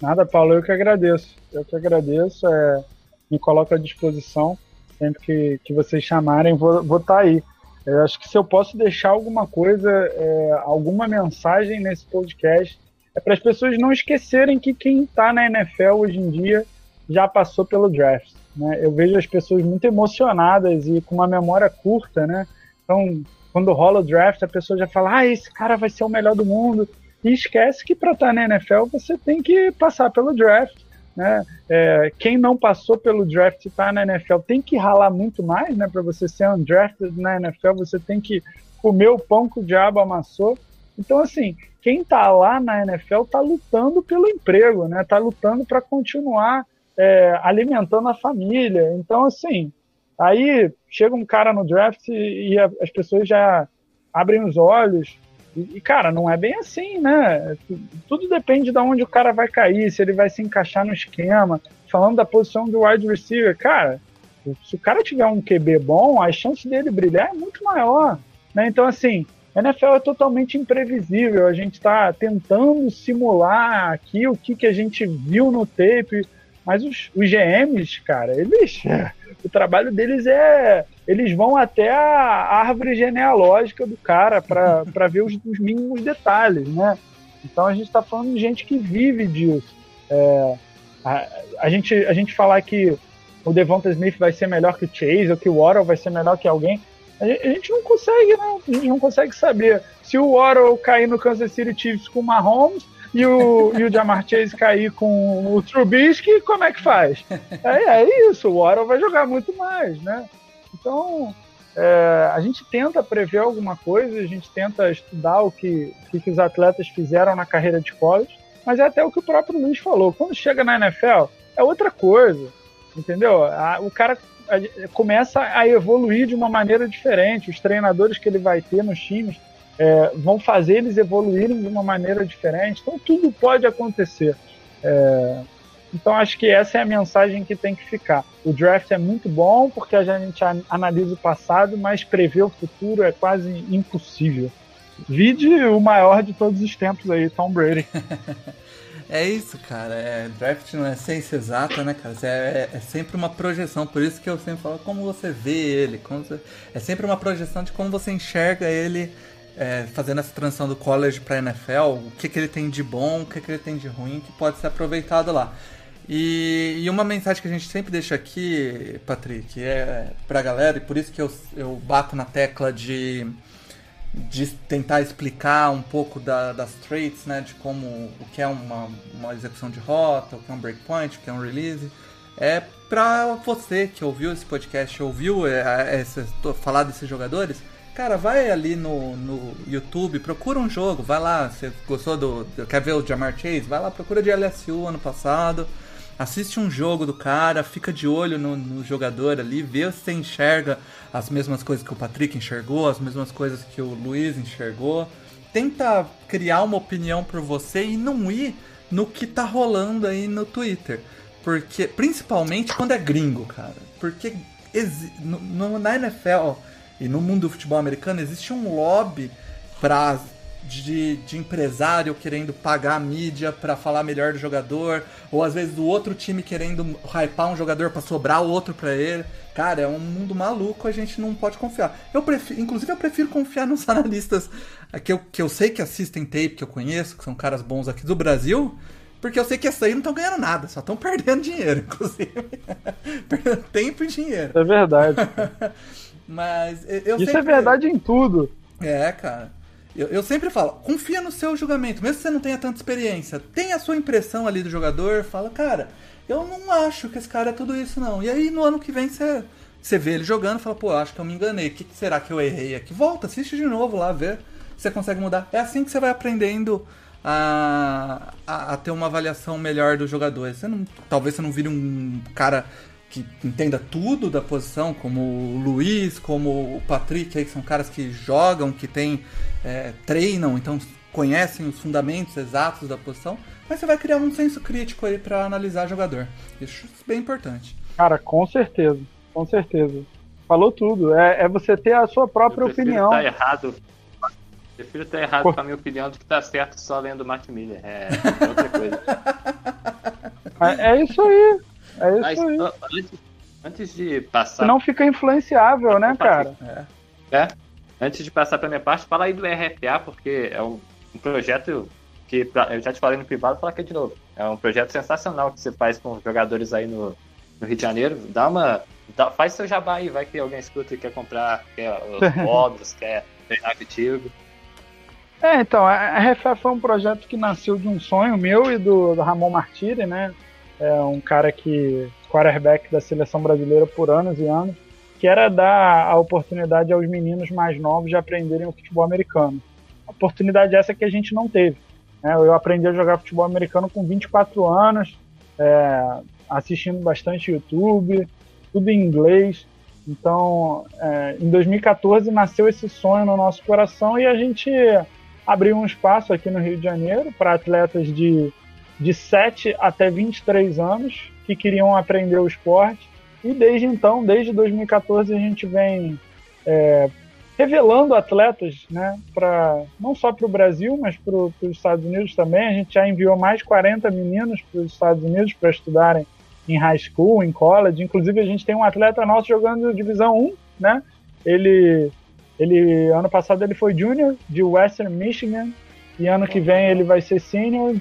[SPEAKER 3] Nada, Paulo, eu que agradeço. Eu que agradeço, é, me coloco à disposição. Sempre que, que vocês chamarem, vou estar tá aí. Eu acho que se eu posso deixar alguma coisa, é, alguma mensagem nesse podcast, é para as pessoas não esquecerem que quem está na NFL hoje em dia já passou pelo draft. Né? Eu vejo as pessoas muito emocionadas e com uma memória curta, né? Então, quando rola o draft, a pessoa já fala: ah, esse cara vai ser o melhor do mundo. E esquece que para estar tá na NFL você tem que passar pelo draft. Né? É, quem não passou pelo draft e está na NFL tem que ralar muito mais, né? Para você ser undrafted na NFL, você tem que comer o pão que o diabo amassou. Então, assim, quem está lá na NFL está lutando pelo emprego, né? Está lutando para continuar é, alimentando a família. Então, assim, aí chega um cara no draft e, e a, as pessoas já abrem os olhos. E, cara, não é bem assim, né? Tudo depende de onde o cara vai cair, se ele vai se encaixar no esquema. Falando da posição do wide receiver, cara, se o cara tiver um QB bom, a chance dele brilhar é muito maior. Né? Então, assim, a NFL é totalmente imprevisível. A gente está tentando simular aqui o que, que a gente viu no tape, mas os, os GMs, cara, eles. O trabalho deles é. Eles vão até a árvore genealógica do cara para ver os, os, mínimos detalhes, né? Então a gente está falando de gente que vive disso. É, a, a, gente, a gente falar que o Devonta Smith vai ser melhor que o Chase, ou que o Waddle vai ser melhor que alguém, a gente, a gente não consegue, né? A gente não consegue saber. Se o Waddle cair no Kansas City Chiefs com o Mahomes, e o, e o Jamar Chase cair com o Trubisky, como é que faz? É, é isso, o Warren vai jogar muito mais, né? Então, é, a gente tenta prever alguma coisa, a gente tenta estudar o que, o que os atletas fizeram na carreira de college, mas é até o que o próprio Luiz falou. Quando chega na NFL, é outra coisa, entendeu? A, o cara começa a evoluir de uma maneira diferente, os treinadores que ele vai ter nos times é, vão fazer eles evoluírem de uma maneira diferente. Então, tudo pode acontecer. É, então, acho que essa é a mensagem que tem que ficar. O draft é muito bom porque a gente analisa o passado, mas prever o futuro é quase impossível. Vide o maior de todos os tempos aí, Tom Brady.
[SPEAKER 1] É isso, cara. É, draft não é ciência exata, né, cara? É, é, é, sempre uma projeção. Por isso que eu sempre falo como você vê ele. Você... É sempre uma projeção de como você enxerga ele é, fazendo essa transição do college para NFL, o que, que ele tem de bom, o que, que ele tem de ruim que pode ser aproveitado lá. E, e, uma mensagem que a gente sempre deixa aqui, Patrick, é pra galera, e por isso que eu, eu bato na tecla de, de tentar explicar um pouco da, das traits, né, de como o que é uma, uma execução de rota, o que é um breakpoint, o que é um release. É pra você que ouviu esse podcast, ouviu é, é, falar desses jogadores, Cara, vai ali no, no YouTube, procura um jogo, vai lá, você gostou do. Quer ver o Jamar Chase? Vai lá, procura de LSU ano passado, assiste um jogo do cara, fica de olho no, no jogador ali, vê se você enxerga as mesmas coisas que o Patrick enxergou, as mesmas coisas que o Luiz enxergou. Tenta criar uma opinião por você e não ir no que tá rolando aí no Twitter. Porque, principalmente quando é gringo, cara. Porque no, no, na NFL e no mundo do futebol americano existe um lobby pra, de, de empresário querendo pagar a mídia para falar melhor do jogador, ou às vezes do outro time querendo hypar um jogador para sobrar o outro para ele. Cara, é um mundo maluco, a gente não pode confiar. Eu prefiro, inclusive eu prefiro confiar nos analistas que eu, que eu sei que assistem tape, que eu conheço, que são caras bons aqui do Brasil, porque eu sei que essa aí não estão ganhando nada, só estão perdendo dinheiro, inclusive. perdendo tempo e dinheiro.
[SPEAKER 3] É verdade.
[SPEAKER 1] Mas eu
[SPEAKER 3] Isso
[SPEAKER 1] sempre...
[SPEAKER 3] é verdade em tudo.
[SPEAKER 1] É, cara. Eu, eu, sempre falo, confia no seu julgamento, mesmo que você não tenha tanta experiência. Tem a sua impressão ali do jogador, fala, cara, eu não acho que esse cara é tudo isso, não. E aí no ano que vem você, você vê ele jogando e fala, pô, acho que eu me enganei. O que, que, será que eu errei aqui? Volta, assiste de novo lá, vê se você consegue mudar. É assim que você vai aprendendo a, a, a ter uma avaliação melhor dos jogadores. Você não, talvez você não vire um cara que entenda tudo da posição, como o Luiz, como o Patrick, aí, que são caras que jogam, que tem, é, treinam, então conhecem os fundamentos exatos da posição, mas você vai criar um senso crítico aí para analisar jogador. Isso é bem importante.
[SPEAKER 3] Cara, com certeza, com certeza. Falou tudo. É, é você ter a sua própria
[SPEAKER 2] Eu
[SPEAKER 3] opinião.
[SPEAKER 2] Tá errado. Prefiro estar errado com a minha opinião do que estar tá certo só lendo Matt Miller. É outra coisa.
[SPEAKER 3] É, é isso aí. É isso
[SPEAKER 2] Mas,
[SPEAKER 3] aí.
[SPEAKER 2] Antes, antes de passar.
[SPEAKER 3] Senão fica influenciável, né, cara?
[SPEAKER 2] É. é. Antes de passar para minha parte, fala aí do RFA, porque é um, um projeto que eu já te falei no privado, fala aqui de novo. É um projeto sensacional que você faz com jogadores aí no, no Rio de Janeiro. Dá uma. Dá, faz seu jabá aí, vai que alguém escuta e quer comprar, quer os módulos, quer treinar contigo.
[SPEAKER 3] É, então, a RFA foi um projeto que nasceu de um sonho meu e do, do Ramon Martiri, né? É um cara que quarterback da seleção brasileira por anos e anos, que era dar a oportunidade aos meninos mais novos de aprenderem o futebol americano. A oportunidade essa que a gente não teve. Né? Eu aprendi a jogar futebol americano com 24 anos, é, assistindo bastante YouTube, tudo em inglês. Então, é, em 2014 nasceu esse sonho no nosso coração e a gente abriu um espaço aqui no Rio de Janeiro para atletas de de 7 até 23 anos que queriam aprender o esporte. E desde então, desde 2014, a gente vem é, revelando atletas, né, pra, não só para o Brasil, mas para os Estados Unidos também. A gente já enviou mais 40 meninos para os Estados Unidos para estudarem em high school, em college. Inclusive, a gente tem um atleta nosso jogando Divisão 1, né? Ele, ele ano passado ele foi junior de Western Michigan e ano que vem ele vai ser senior.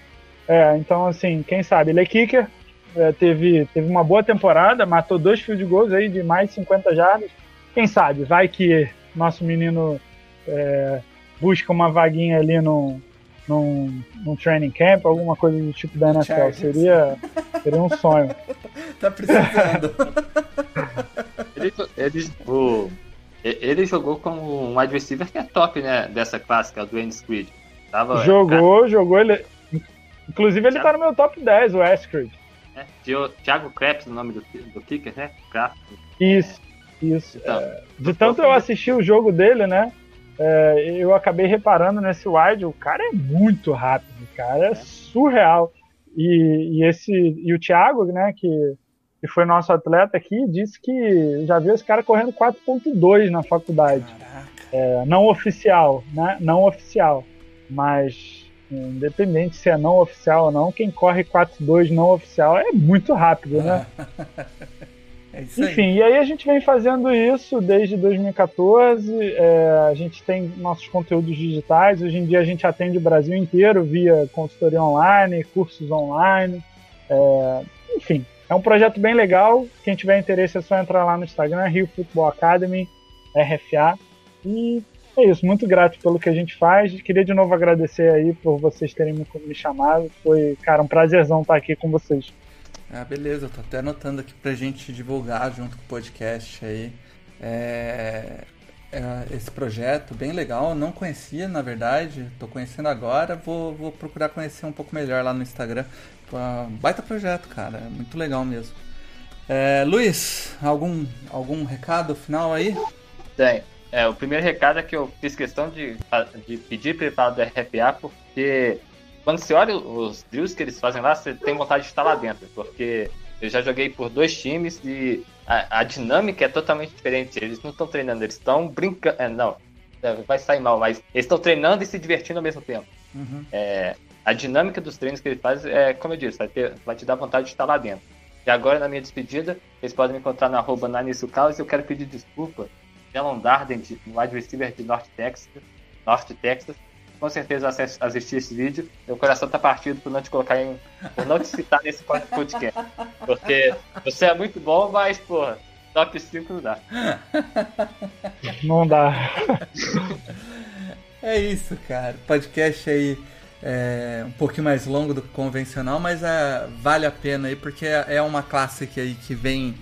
[SPEAKER 3] É, então, assim, quem sabe? Ele é kicker, é, teve, teve uma boa temporada, matou dois field goals aí de mais de 50 jardas. Quem sabe? Vai que nosso menino é, busca uma vaguinha ali no, num, num training camp, alguma coisa do tipo da NFL. Seria, seria um sonho.
[SPEAKER 1] tá precisando.
[SPEAKER 2] ele, ele, o, ele jogou como um receiver que é top, né? Dessa clássica, do Andy Squid.
[SPEAKER 3] Tava, jogou, cara... jogou. Ele, Inclusive ele Thiago. tá no meu top 10, o Askred.
[SPEAKER 2] É, Thiago Krebs, o nome do, do kicker, né? Kraft.
[SPEAKER 3] Isso, isso. Então, é, de tanto eu assistir o jogo dele, né? É, eu acabei reparando nesse wide, o cara é muito rápido, o cara é, é. surreal. E, e, esse e o Thiago, né, que, que foi nosso atleta aqui, disse que já viu esse cara correndo 4.2 na faculdade. É, não oficial, né? Não oficial. Mas Independente se é não oficial ou não, quem corre 4-2 não oficial é muito rápido, né? É Enfim, aí. e aí a gente vem fazendo isso desde 2014. É, a gente tem nossos conteúdos digitais. Hoje em dia a gente atende o Brasil inteiro via consultoria online, cursos online. É, enfim, é um projeto bem legal. Quem tiver interesse é só entrar lá no Instagram, Rio Football Academy, RFA. E é isso, muito grato pelo que a gente faz. Queria de novo agradecer aí por vocês terem me, me chamado. Foi, cara, um prazerzão estar aqui com vocês.
[SPEAKER 1] Ah, beleza, tô até anotando aqui pra gente divulgar junto com o podcast aí. É, é, esse projeto bem legal, não conhecia na verdade, tô conhecendo agora, vou, vou procurar conhecer um pouco melhor lá no Instagram. Baita projeto, cara, muito legal mesmo. É, Luiz, algum, algum recado final aí?
[SPEAKER 2] Tem. É, o primeiro recado é que eu fiz questão de, de pedir preparo do RPA, porque quando você olha os drills que eles fazem lá, você tem vontade de estar lá dentro, porque eu já joguei por dois times e a, a dinâmica é totalmente diferente. Eles não estão treinando, eles estão brincando. É, não, é, vai sair mal, mas eles estão treinando e se divertindo ao mesmo tempo. Uhum. É, a dinâmica dos treinos que eles fazem é, como eu disse, vai, ter, vai te dar vontade de estar lá dentro. E agora, na minha despedida, vocês podem me encontrar na arroba e eu quero pedir desculpa. Alan Darden, wide receiver de North Texas, North Texas, com certeza assistir esse vídeo. Meu coração tá partido por não te colocar em. por não te citar nesse podcast. Porque você é muito bom, mas, porra, top 5 não dá.
[SPEAKER 3] Não dá.
[SPEAKER 1] É isso, cara. Podcast aí é um pouquinho mais longo do que convencional, mas é, vale a pena aí, porque é uma classe aí que vem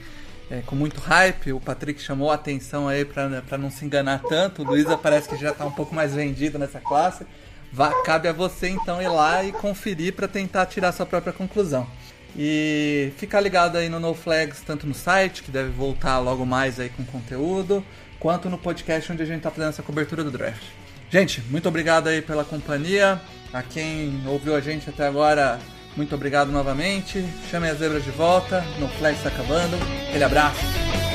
[SPEAKER 1] é, com muito hype. O Patrick chamou a atenção aí para não se enganar tanto. O Luísa parece que já está um pouco mais vendido nessa classe. Vá, cabe a você então ir lá e conferir para tentar tirar sua própria conclusão. E ficar ligado aí no No Flags, tanto no site, que deve voltar logo mais aí com conteúdo, quanto no podcast onde a gente está fazendo essa cobertura do draft. Gente, muito obrigado aí pela companhia. A quem ouviu a gente até agora, muito obrigado novamente. Chamem as zebras de volta. No Flash está acabando. Aquele abraço.